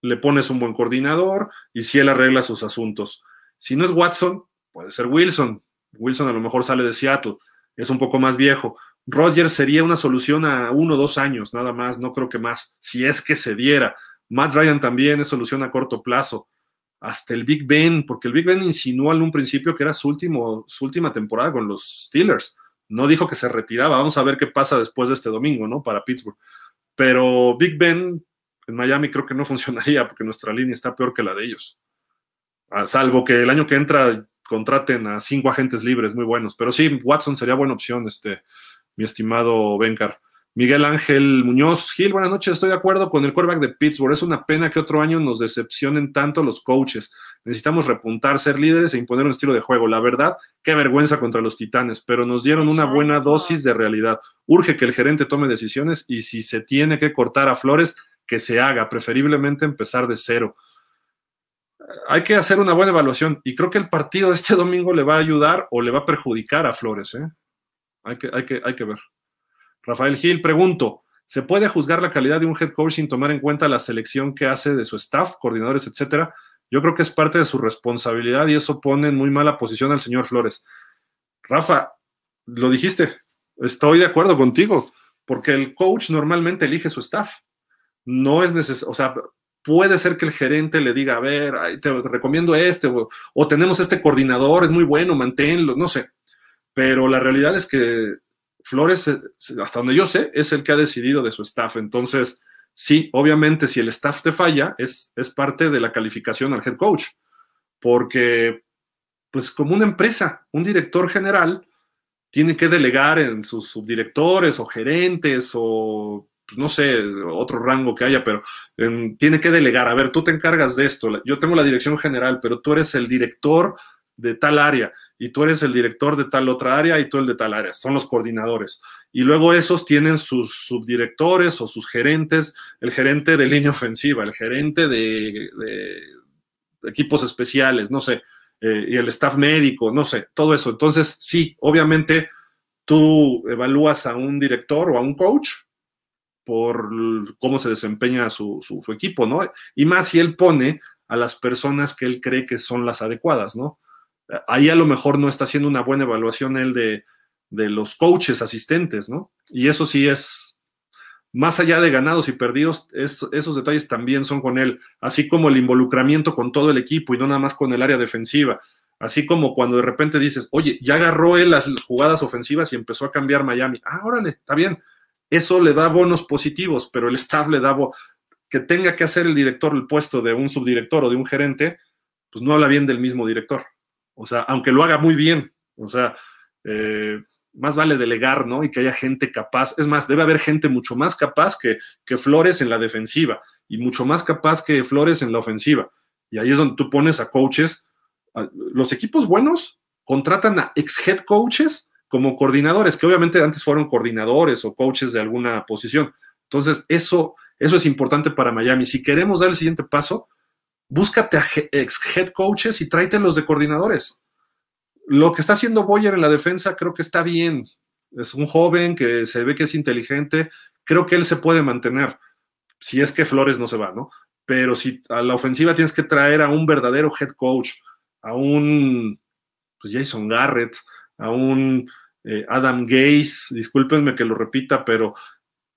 le pones un buen coordinador y si él arregla sus asuntos. Si no es Watson, puede ser Wilson. Wilson a lo mejor sale de Seattle, es un poco más viejo. Rogers sería una solución a uno o dos años, nada más, no creo que más, si es que se diera. Matt Ryan también es solución a corto plazo. Hasta el Big Ben, porque el Big Ben insinuó en un principio que era su, último, su última temporada con los Steelers. No dijo que se retiraba. Vamos a ver qué pasa después de este domingo, ¿no? Para Pittsburgh. Pero Big Ben en Miami creo que no funcionaría porque nuestra línea está peor que la de ellos. A salvo que el año que entra contraten a cinco agentes libres muy buenos. Pero sí, Watson sería buena opción, este, mi estimado Bencar. Miguel Ángel Muñoz, Gil, buenas noches, estoy de acuerdo con el quarterback de Pittsburgh. Es una pena que otro año nos decepcionen tanto los coaches. Necesitamos repuntar, ser líderes e imponer un estilo de juego. La verdad, qué vergüenza contra los titanes, pero nos dieron una buena dosis de realidad. Urge que el gerente tome decisiones y si se tiene que cortar a Flores, que se haga, preferiblemente empezar de cero. Hay que hacer una buena evaluación y creo que el partido de este domingo le va a ayudar o le va a perjudicar a Flores. ¿eh? Hay, que, hay, que, hay que ver. Rafael Gil, pregunto, ¿se puede juzgar la calidad de un head coach sin tomar en cuenta la selección que hace de su staff, coordinadores, etcétera? Yo creo que es parte de su responsabilidad y eso pone en muy mala posición al señor Flores. Rafa, lo dijiste, estoy de acuerdo contigo, porque el coach normalmente elige su staff no es necesario, puede ser que el gerente le diga, a ver, te, recomiendo este, o, tenemos este coordinador, es muy bueno, manténlo, no sé. Pero la realidad es que Flores, hasta donde yo sé, es el que ha decidido de su staff. Entonces, Sí, obviamente, si el staff te falla, es, es parte de la calificación al head coach, porque, pues como una empresa, un director general tiene que delegar en sus subdirectores o gerentes o pues, no sé, otro rango que haya, pero em, tiene que delegar. A ver, tú te encargas de esto. Yo tengo la dirección general, pero tú eres el director de tal área y tú eres el director de tal otra área y tú el de tal área. Son los coordinadores. Y luego esos tienen sus subdirectores o sus gerentes, el gerente de línea ofensiva, el gerente de, equipos especiales, no sé, eh, y el staff médico, no sé, todo eso. Entonces, sí, obviamente tú evalúas a un director o a un coach por cómo se desempeña su, su, equipo, ¿no? Y más si él pone a las personas que él cree que son las adecuadas, ¿no? Ahí a lo mejor no está haciendo una buena evaluación él de, de los coaches asistentes, ¿no? Y eso sí es, más allá de ganados y perdidos, esos detalles también son con él, así como el involucramiento con todo el equipo y no nada más con el área defensiva, así como cuando de repente dices, oye, ya agarró él las jugadas ofensivas y empezó a cambiar Miami, ah, órale, está bien, eso le da bonos positivos, pero el staff le da que tenga que hacer el director el puesto de un subdirector o de un gerente, pues no habla bien del mismo director. O sea, aunque lo haga muy bien, o sea, eh, más vale delegar, ¿no? Y que haya gente capaz. Es más, debe haber gente mucho más capaz que, que Flores en la defensiva y mucho más capaz que Flores en la ofensiva. Y ahí es donde tú pones a coaches. los equipos buenos contratan a ex head coaches como coordinadores, que obviamente antes fueron coordinadores o coaches de alguna posición. Entonces, eso, eso es importante para Miami. Si queremos dar el siguiente paso, búscate a ex head coaches y tráetelos de coordinadores. Lo que está haciendo Boyer en la defensa creo que está bien. Es un joven que se ve que es inteligente. Creo que él se puede mantener, si es que Flores no se va, ¿no? Pero si a la ofensiva tienes que traer a un verdadero head coach, a un pues Jason Garrett, a un eh, Adam Gaze, discúlpenme que lo repita, pero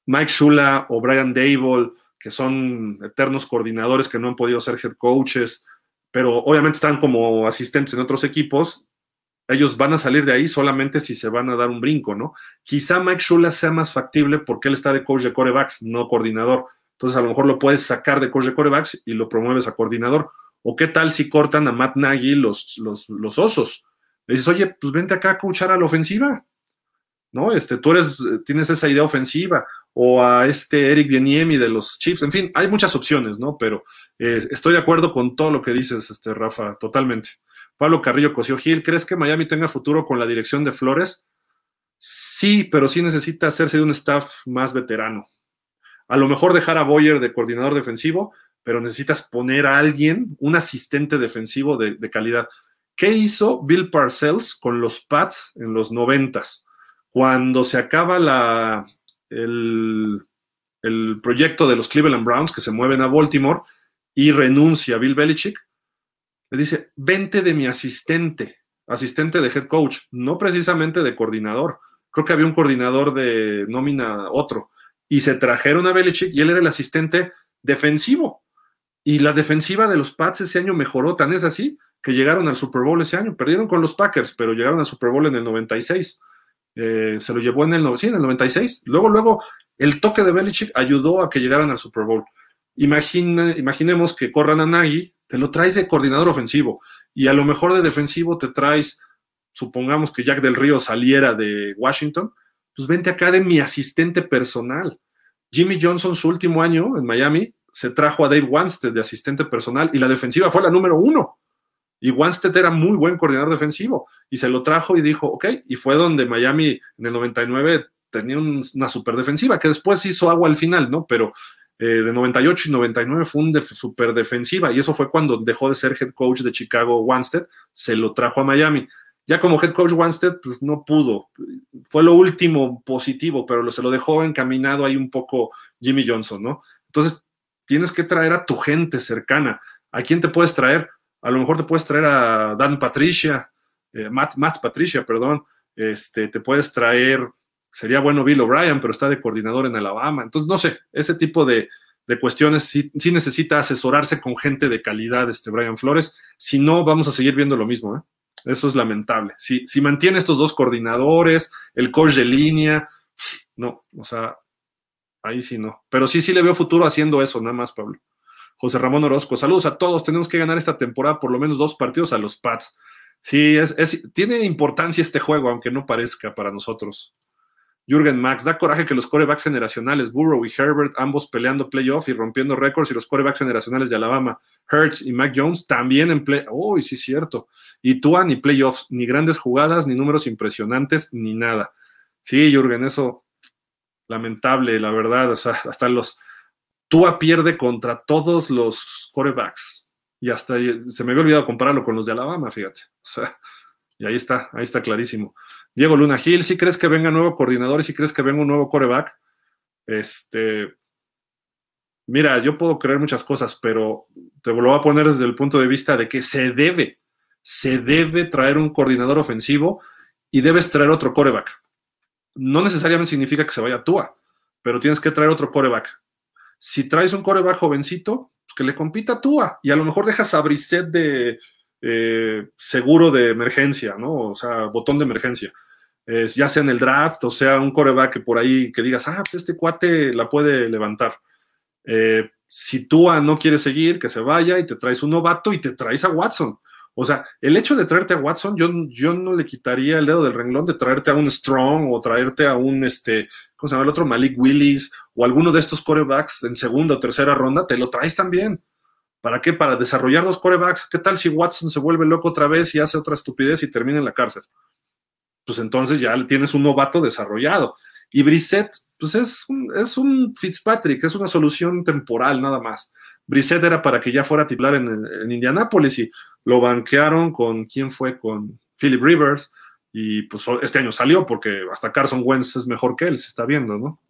Mike Shula o Brian Dable, que son eternos coordinadores que no han podido ser head coaches, pero obviamente están como asistentes en otros equipos, ellos van a salir de ahí solamente si se van a dar un brinco, ¿no? Quizá Mike Shula sea más factible porque él está de coach de corebacks, no coordinador. Entonces a lo mejor lo puedes sacar de coach de corebacks y lo promueves a coordinador. ¿O qué tal si cortan a Matt Nagy los, los, los osos? Le dices, oye, pues vente acá a coachar a la ofensiva, ¿no? Este, tú eres, tienes esa idea ofensiva, o a este Eric Bieniemi de los Chiefs, en fin, hay muchas opciones, ¿no? Pero eh, estoy de acuerdo con todo lo que dices, este, Rafa, totalmente. Pablo Carrillo Cosio Gil, ¿crees que Miami tenga futuro con la dirección de Flores? Sí, pero sí necesita hacerse de un staff más veterano. A lo mejor dejar a Boyer de coordinador defensivo, pero necesitas poner a alguien, un asistente defensivo de, de calidad. ¿Qué hizo Bill Parcells con los Pats en los noventas? Cuando se acaba el, el, proyecto de los Cleveland Browns que se mueven a Baltimore y renuncia Bill Belichick, le dice, vente de mi asistente, asistente de head coach, no precisamente de coordinador. Creo que había un coordinador de nómina otro. Y se trajeron a Belichick y él era el asistente defensivo. Y la defensiva de los Pats ese año mejoró, tan es así que llegaron al Super Bowl ese año. Perdieron con los Packers, pero llegaron al Super Bowl en el 96. Eh, se lo llevó en el, sí, en el 96. Luego, luego, el toque de Belichick ayudó a que llegaran al Super Bowl. Imaginemos que corran a Nagy, te lo traes de coordinador ofensivo y a lo mejor de defensivo te traes, supongamos que Jack del Río saliera de Washington, pues vente acá de mi asistente personal. Jimmy Johnson, su último año en Miami, se trajo a Dave Wanstead de asistente personal y la defensiva fue la número uno. Y Wanstead era muy buen coordinador defensivo y se lo trajo y dijo, ok, y fue donde Miami en el 99 tenía una super defensiva, que después hizo agua al final, ¿no? Pero eh, de 98 y 99 fue un super defensiva y eso fue cuando dejó de ser head coach de Chicago Wanstead, se lo trajo a Miami. Ya como head coach Wanstead, pues no pudo. Fue lo último positivo, pero se lo dejó encaminado ahí un poco Jimmy Johnson, ¿no? Entonces, tienes que traer a tu gente cercana. ¿A quién te puedes traer? A lo mejor te puedes traer a Dan Patricia, eh, Matt, Patricia, perdón, este, te puedes traer, sería bueno Bill O'Brien, pero está de coordinador en Alabama. Entonces, no sé, ese tipo de, cuestiones sí, necesita asesorarse con gente de calidad, este Brian Flores. Si no, vamos a seguir viendo lo mismo. ¿eh? Eso es lamentable. Si, si mantiene estos dos coordinadores, el coach de línea, no, o sea, Ahí sí no. Pero sí, sí le veo futuro haciendo eso, nada más, Pablo. José Ramón Orozco, saludos a todos. Tenemos que ganar esta temporada por lo menos dos partidos a los Pats. Sí, tiene importancia este juego, aunque no parezca para nosotros. Jürgen Max, da coraje que los corebacks generacionales, Burrow y Herbert, ambos peleando playoff y rompiendo récords, y los corebacks generacionales de Alabama, Hertz y Mac Jones, también en play. Uy, sí, cierto. Y Tua ni playoffs, ni grandes jugadas, ni números impresionantes, ni nada. Sí, Jürgen, eso lamentable, la verdad. O sea, hasta los. Tua pierde contra todos los corebacks. Y hasta se me había olvidado compararlo con los de Alabama, fíjate. O sea, y ahí está, ahí está clarísimo. Diego Luna Gil, si crees que venga nuevo coordinador y si crees que venga un nuevo coreback, este, mira, yo puedo creer muchas cosas, pero te lo voy a poner desde el punto de vista de que se debe, se debe traer un coordinador ofensivo y debes traer otro coreback. No necesariamente significa que se vaya Tua, pero tienes que traer otro coreback. Si traes un coreback jovencito, pues que le compita a Tua y a lo mejor dejas a Brissett de eh, seguro de emergencia, ¿no? O sea, botón de emergencia ya sea en el draft o sea un coreback por ahí que digas, ah, pues este cuate la puede levantar. Eh, si tú no quieres seguir, que se vaya y te traes un novato y te traes a Watson. O sea, el hecho de traerte a Watson, yo, yo no le quitaría el dedo del renglón de traerte a un Strong o traerte a un, este, ¿cómo se llama el otro? Malik Willis o alguno de estos corebacks en segunda o tercera ronda, te lo traes también. ¿Para qué? Para desarrollar los corebacks. ¿Qué tal si Watson se vuelve loco otra vez y hace otra estupidez y termina en la cárcel? pues entonces ya tienes un novato desarrollado. Y Brissett, pues es un, es un Fitzpatrick, es una solución temporal nada más. Brissett era para que ya fuera titular en, en Indianápolis y lo banquearon con, ¿quién fue? Con Philip Rivers y pues este año salió porque hasta Carson Wentz es mejor que él, se está viendo, ¿no?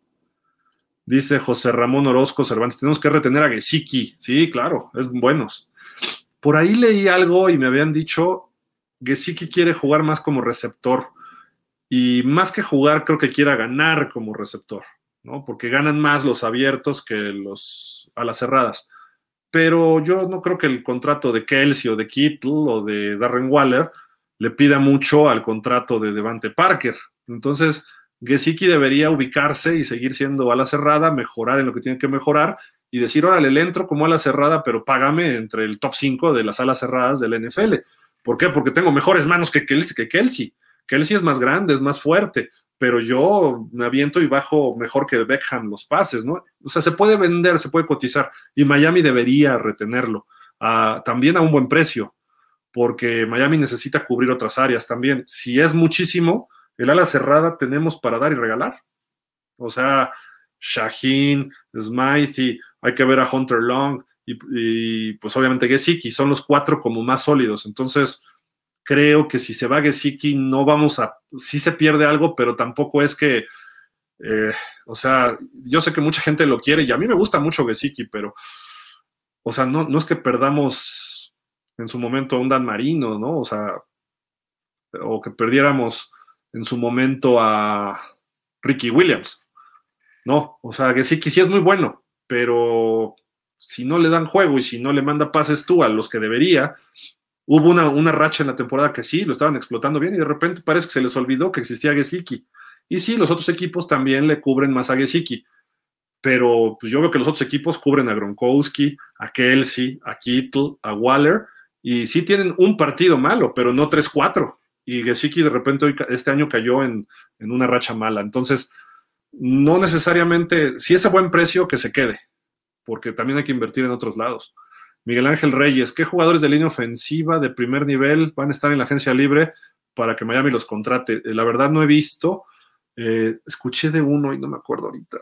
Dice José Ramón Orozco Cervantes, tenemos que retener a Gesicki. Sí, claro, es buenos. Por ahí leí algo y me habían dicho, Gesicki quiere jugar más como receptor. Y más que jugar, creo que quiera ganar como receptor, ¿no? Porque ganan más los abiertos que los a las cerradas. Pero yo no creo que el contrato de Kelsey o de Kittle o de Darren Waller le pida mucho al contrato de Devante Parker. Entonces, Gesicki debería ubicarse y seguir siendo ala cerrada, mejorar en lo que tiene que mejorar y decir, órale, le entro como ala cerrada, pero págame entre el top 5 de las alas cerradas del NFL. ¿Por qué? Porque tengo mejores manos que Kelsey. Que Kelsey sí es más grande, es más fuerte, pero yo me aviento y bajo mejor que Beckham los pases, ¿no? O sea, se puede vender, se puede cotizar, y Miami debería retenerlo, también a un buen precio, porque Miami necesita cubrir otras áreas también. Si es muchísimo, el ala cerrada tenemos para dar y regalar. O sea, Shaheen, Smithy, hay que ver a Hunter Long y, pues obviamente Gesicki, son los cuatro como más sólidos. Entonces, creo que si se va Gesicki no vamos a, sí se pierde algo, pero tampoco es que, eh, o sea, yo sé que mucha gente lo quiere y a mí me gusta mucho Gesicki, pero, o sea, no es que perdamos en su momento a un Dan Marino, ¿no? O sea, o que perdiéramos en su momento a Ricky Williams. No, o sea, Gesicki sí es muy bueno, pero si no le dan juego y si no le manda pases tú a los que debería, Hubo una, racha en la temporada que sí, lo estaban explotando bien y de repente parece que se les olvidó que existía Gesicki. Y sí, los otros equipos también le cubren más a Gesicki. Pero pues yo veo que los otros equipos cubren a Gronkowski, a Kelsey, a Kittle, a Waller. Y sí tienen un partido malo, pero no 3-4. Y Gesicki de repente este año cayó en, en una racha mala. Entonces, no necesariamente, si es a buen precio, que se quede, porque también hay que invertir en otros lados. Miguel Ángel Reyes, ¿qué jugadores de línea ofensiva de primer nivel van a estar en la agencia libre para que Miami los contrate? Eh, la verdad no he visto, eh, escuché de uno y no me acuerdo ahorita.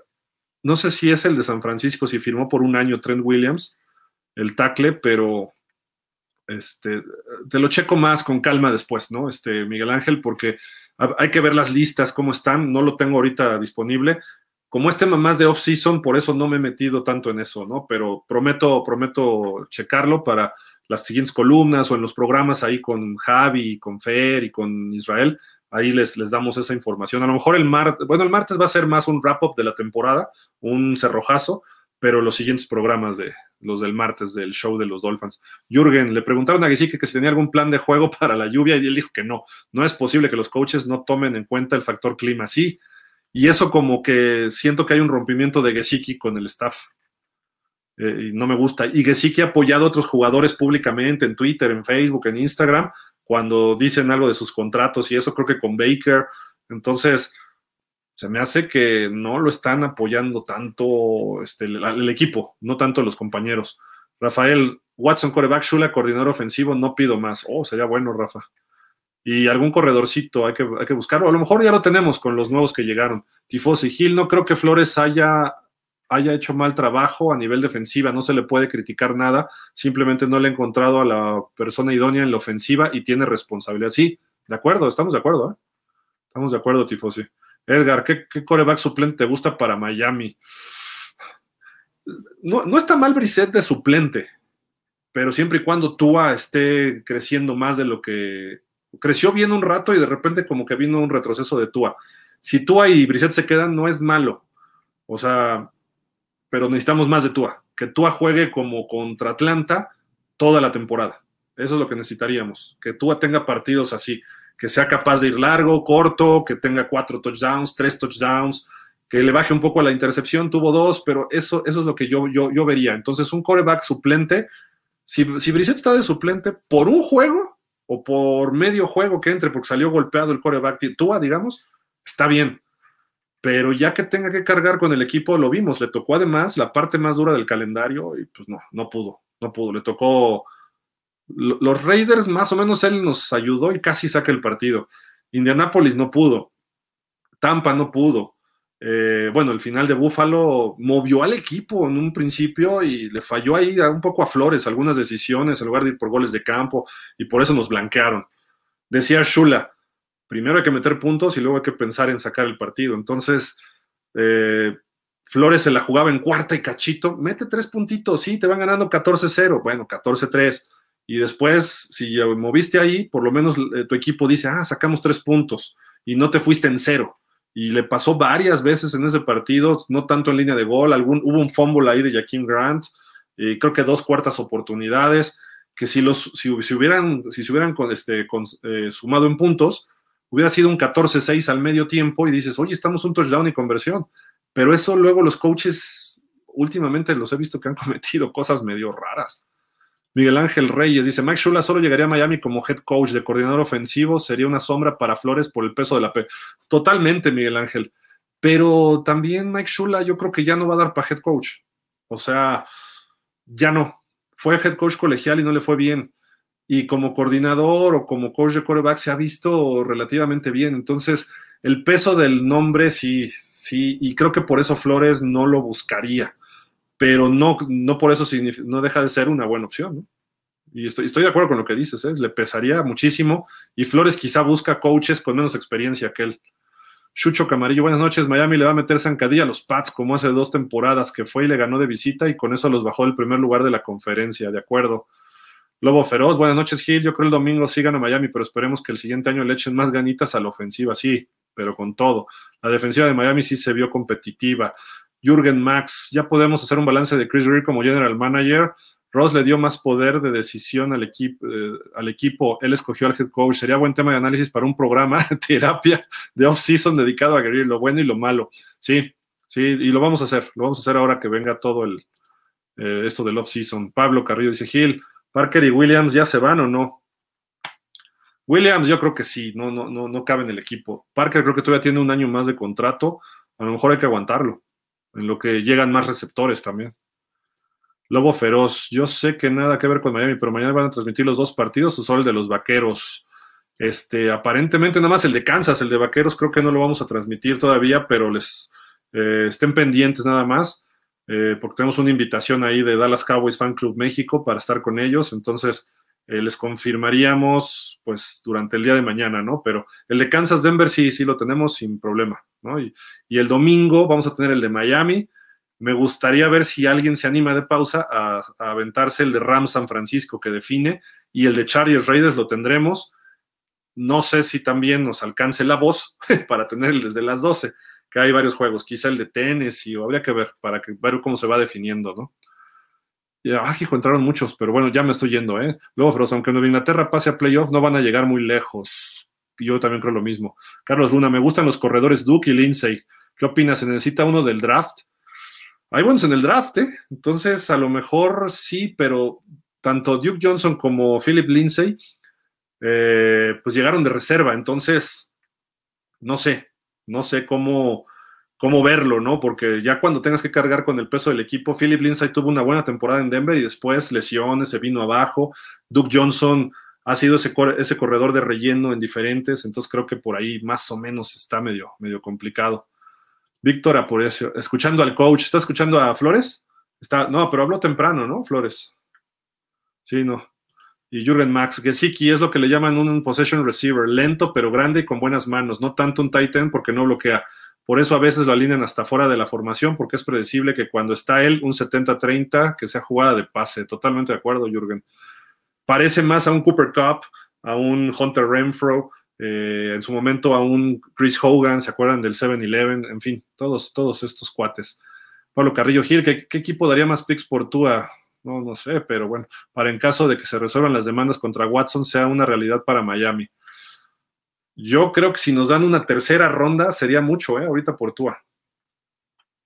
No sé si es el de San Francisco, si firmó por un año Trent Williams, el tackle, pero este, te lo checo más con calma después, ¿no? Este, Miguel Ángel, porque hay que ver las listas, cómo están, no lo tengo ahorita disponible, como es tema más de off-season, por eso no me he metido tanto en eso, ¿no? Pero prometo, prometo checarlo para las siguientes columnas o en los programas ahí con Javi, con Fer y con Israel. Ahí les, les damos esa información. A lo mejor el martes, bueno, el martes va a ser más un wrap-up de la temporada, un cerrojazo, pero los siguientes programas de los del martes del show de los Dolphins. Jürgen, le preguntaron a Gesicki que si tenía algún plan de juego para la lluvia y él dijo que no. No es posible que los coaches no tomen en cuenta el factor clima. Sí, Y eso como que siento que hay un rompimiento de Gesicki con el staff. Eh, y no me gusta. Y Gesicki ha apoyado a otros jugadores públicamente en Twitter, en Facebook, en Instagram, cuando dicen algo de sus contratos y eso creo que con Baker. Entonces, se me hace que no lo están apoyando tanto este, el, equipo, no tanto los compañeros. Rafael Watson, coreback, Shula, coordinador ofensivo, no pido más. Oh, sería bueno, Rafa. Y algún corredorcito hay que, hay que buscarlo. A lo mejor ya lo tenemos con los nuevos que llegaron. Tifos y Gil, no creo que Flores haya, haya hecho mal trabajo a nivel defensiva, no se le puede criticar nada, simplemente no le he encontrado a la persona idónea en la ofensiva y tiene responsabilidad. Sí, de acuerdo, estamos de acuerdo, ¿eh? Estamos de acuerdo, Tifosi. Edgar, ¿qué, coreback suplente te gusta para Miami? No, no está mal Brissett de suplente, pero siempre y cuando Tua esté creciendo más de lo que creció bien un rato y de repente como que vino un retroceso de Tua. Si Tua y Brissett se quedan, no es malo. O sea, pero necesitamos más de Tua. Que Tua juegue como contra Atlanta toda la temporada. Eso es lo que necesitaríamos. Que Tua tenga partidos así que sea capaz de ir largo, corto, que tenga cuatro touchdowns, tres touchdowns, que le baje un poco a la intercepción, tuvo dos, pero eso, eso es lo que yo, yo, yo vería. Entonces, un coreback suplente, si, si Brissett está de suplente por un juego o por medio juego que entre porque salió golpeado el coreback, Tua, digamos, está bien. Pero ya que tenga que cargar con el equipo, lo vimos, le tocó además la parte más dura del calendario y pues no, no pudo, no pudo. Le tocó los Raiders, más o menos, él nos ayudó y casi saca el partido. Indianapolis no pudo. Tampa no pudo. Eh, bueno, el final de Buffalo movió al equipo en un principio y le falló ahí un poco a Flores algunas decisiones en lugar de ir por goles de campo y por eso nos blanquearon. Decía Shula, primero hay que meter puntos y luego hay que pensar en sacar el partido. Entonces, eh, Flores se la jugaba en cuarta y cachito, mete tres puntitos, sí, te van ganando 14-0, bueno, 14-3 y después, si moviste ahí, por lo menos eh, tu equipo dice, ah, sacamos tres puntos y no te fuiste en cero. Y le pasó varias veces en ese partido, no tanto en línea de gol, algún, hubo un fumble ahí de Jaquim Grant, y creo que dos cuartas oportunidades, que si, los, si, hubieran, si se hubieran con, este, eh, sumado en puntos, hubiera sido un 14-6 al medio tiempo y dices, oye, estamos un touchdown y conversión. Pero eso luego los coaches últimamente los he visto que han cometido cosas medio raras. Miguel Ángel Reyes dice, Mike Shula solo llegaría a Miami como head coach de coordinador ofensivo, sería una sombra para Flores por el peso de la P. Totalmente, Miguel Ángel. Pero también Mike Shula yo creo que ya no va a dar para head coach. O sea, ya no. Fue head coach colegial y no le fue bien. Y como coordinador o como coach de quarterback se ha visto relativamente bien. Entonces, el peso del nombre sí, sí, y creo que por eso Flores no lo buscaría pero no, no por eso no deja de ser una buena opción. Y estoy, estoy de acuerdo con lo que dices, ¿eh? le pesaría muchísimo. Y Flores quizá busca coaches con menos experiencia que él. Chucho Camarillo, buenas noches. Miami le va a meter zancadilla a los Pats como hace dos temporadas que fue y le ganó de visita y con eso los bajó del primer lugar de la conferencia. De acuerdo. Lobo Feroz, buenas noches, Gil. Yo creo el domingo sigan a Miami, pero esperemos que el siguiente año le echen más ganitas a la ofensiva, sí, pero con todo. La defensiva de Miami sí se vio competitiva. Jürgen Max. Ya podemos hacer un balance de Chris Greer como general manager. Ross le dio más poder de decisión al, equipo, eh, al equipo. Él escogió al head coach. Sería buen tema de análisis para un programa de terapia de off-season dedicado a Greer, lo bueno y lo malo. Sí, sí, y lo vamos a hacer. Lo vamos a hacer ahora que venga todo el eh, esto del off-season. Pablo Carrillo dice: Gil, Parker y Williams ya se van o no? Williams, yo creo que sí, no, no, no, no cabe en el equipo. Parker creo que todavía tiene un año más de contrato. A lo mejor hay que aguantarlo en lo que llegan más receptores también. Lobo Feroz, yo sé que nada que ver con Miami, pero mañana van a transmitir los dos partidos o solo el de los Vaqueros. Este, aparentemente nada más el de Kansas, el de Vaqueros creo que no lo vamos a transmitir todavía, pero les eh, estén pendientes nada más, eh, porque tenemos una invitación ahí de Dallas Cowboys Fan Club México para estar con ellos, entonces eh, les confirmaríamos pues durante el día de mañana, ¿no? Pero el de Kansas Denver sí, sí lo tenemos sin problema. Y, el domingo vamos a tener el de Miami. Me gustaría ver si alguien se anima de pausa a, aventarse el de Rams San Francisco que define y el de Chargers Raiders lo tendremos. No sé si también nos alcance la voz para tener el desde las 12, que hay varios juegos, quizá el de tenis y habría que ver para ver cómo se va definiendo, ¿no? Ya, ah, hijo, entraron muchos, pero bueno, ya me estoy yendo, ¿eh? Luego, Frost, aunque Nueva Inglaterra pase a playoff, no van a llegar muy lejos yo también creo lo mismo. Carlos Luna, me gustan los corredores Duke y Lindsay. ¿Qué opinas? ¿Se necesita uno del draft? Hay buenos en el draft, ¿eh? Entonces, a lo mejor sí, pero tanto Duke Johnson como Philip Lindsay, eh, pues llegaron de reserva. Entonces, no sé, no sé cómo, cómo verlo, ¿no? Porque ya cuando tengas que cargar con el peso del equipo, Philip Lindsay tuvo una buena temporada en Denver y después lesiones, se vino abajo. Duke Johnson ha sido ese, corredor de relleno en diferentes, entonces creo que por ahí más o menos está medio, medio complicado. Víctor Apurecio, escuchando al coach, ¿está escuchando a Flores? Está, no, pero habló temprano, ¿no, Flores? Sí, no. Y Jürgen Max, Gesicki es lo que le llaman un possession receiver, lento pero grande y con buenas manos, no tanto un tight end porque no bloquea. Por eso a veces lo alinean hasta fuera de la formación, porque es predecible que cuando está él, un 70-30, que sea jugada de pase. Totalmente de acuerdo, Jürgen. Parece más a un Cooper Cup, a un Hunter Renfro, eh, en su momento a un Chris Hogan, ¿se acuerdan del 7-Eleven? En fin, todos, todos estos cuates. Pablo Carrillo Gil, ¿qué, equipo daría más picks por Tua? No, no sé, pero bueno, para en caso de que se resuelvan las demandas contra Watson, sea una realidad para Miami. Yo creo que si nos dan una tercera ronda sería mucho, ¿eh? Ahorita por Tua.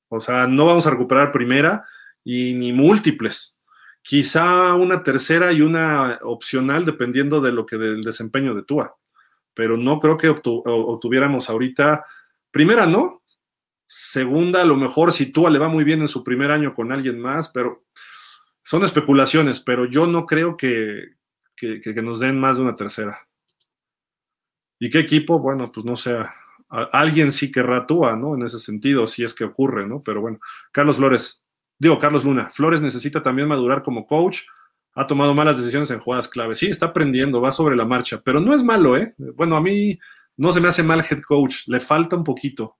O sea, no vamos a recuperar primera y ni múltiples. Quizá una tercera y una opcional dependiendo de lo que del desempeño de Tua. Pero no creo que obtuviéramos ahorita primera, ¿no? Segunda, a lo mejor si Tua le va muy bien en su primer año con alguien más, pero son especulaciones, pero yo no creo que, que nos den más de una tercera. ¿Y qué equipo? Bueno, pues no sé, alguien sí que ratúa, ¿no? En ese sentido, si es que ocurre, ¿no? Pero bueno, Carlos Flores, digo Carlos Luna, Flores necesita también madurar como coach, ha tomado malas decisiones en jugadas clave, sí, está aprendiendo, va sobre la marcha, pero no es malo, ¿eh? Bueno, a mí no se me hace mal head coach, le falta un poquito,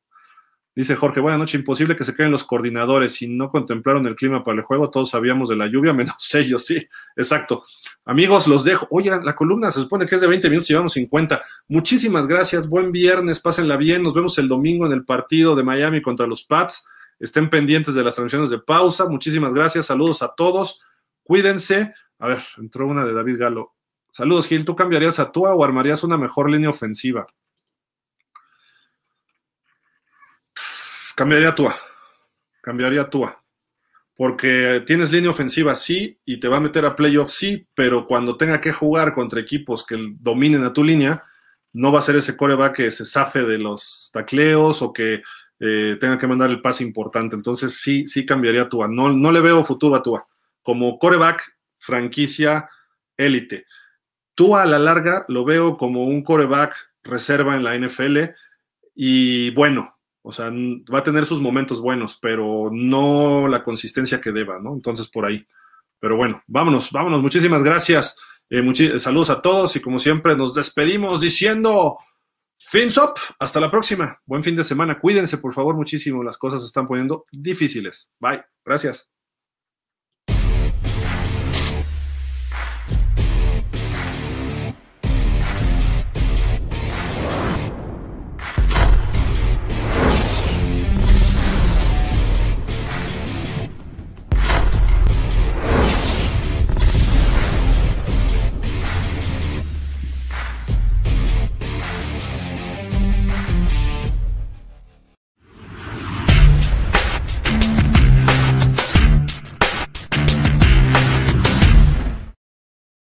Dice Jorge, buena noche, imposible que se queden los coordinadores. Si no contemplaron el clima para el juego, todos sabíamos de la lluvia, menos ellos, sí, exacto. Amigos, los dejo. Oye, la columna se supone que es de 20 minutos y llevamos 50. Muchísimas gracias, buen viernes, pásenla bien. Nos vemos el domingo en el partido de Miami contra los Pats. Estén pendientes de las transmisiones de pausa. Muchísimas gracias, saludos a todos. Cuídense. A ver, entró una de David Galo. Saludos, Gil. ¿Tú cambiarías a Tua o armarías una mejor línea ofensiva? Cambiaría Tua. Cambiaría Tua. Porque tienes línea ofensiva, sí, y te va a meter a playoff, sí, pero cuando tenga que jugar contra equipos que dominen a tu línea, no va a ser ese coreback que se zafe de los tacleos o que eh, tenga que mandar el pase importante. Entonces, sí, sí cambiaría Tua. No, no le veo futuro a Tua. Como coreback, franquicia, élite. Tua a la larga lo veo como un coreback reserva en la NFL y bueno, o sea, va a tener sus momentos buenos, pero no la consistencia que deba, ¿no? Entonces, por ahí. Pero bueno, vámonos, vámonos. Muchísimas gracias. Eh, saludos a todos y como siempre nos despedimos diciendo, fins up. Hasta la próxima. Buen fin de semana. Cuídense, por favor, muchísimo. Las cosas se están poniendo difíciles. Bye. Gracias.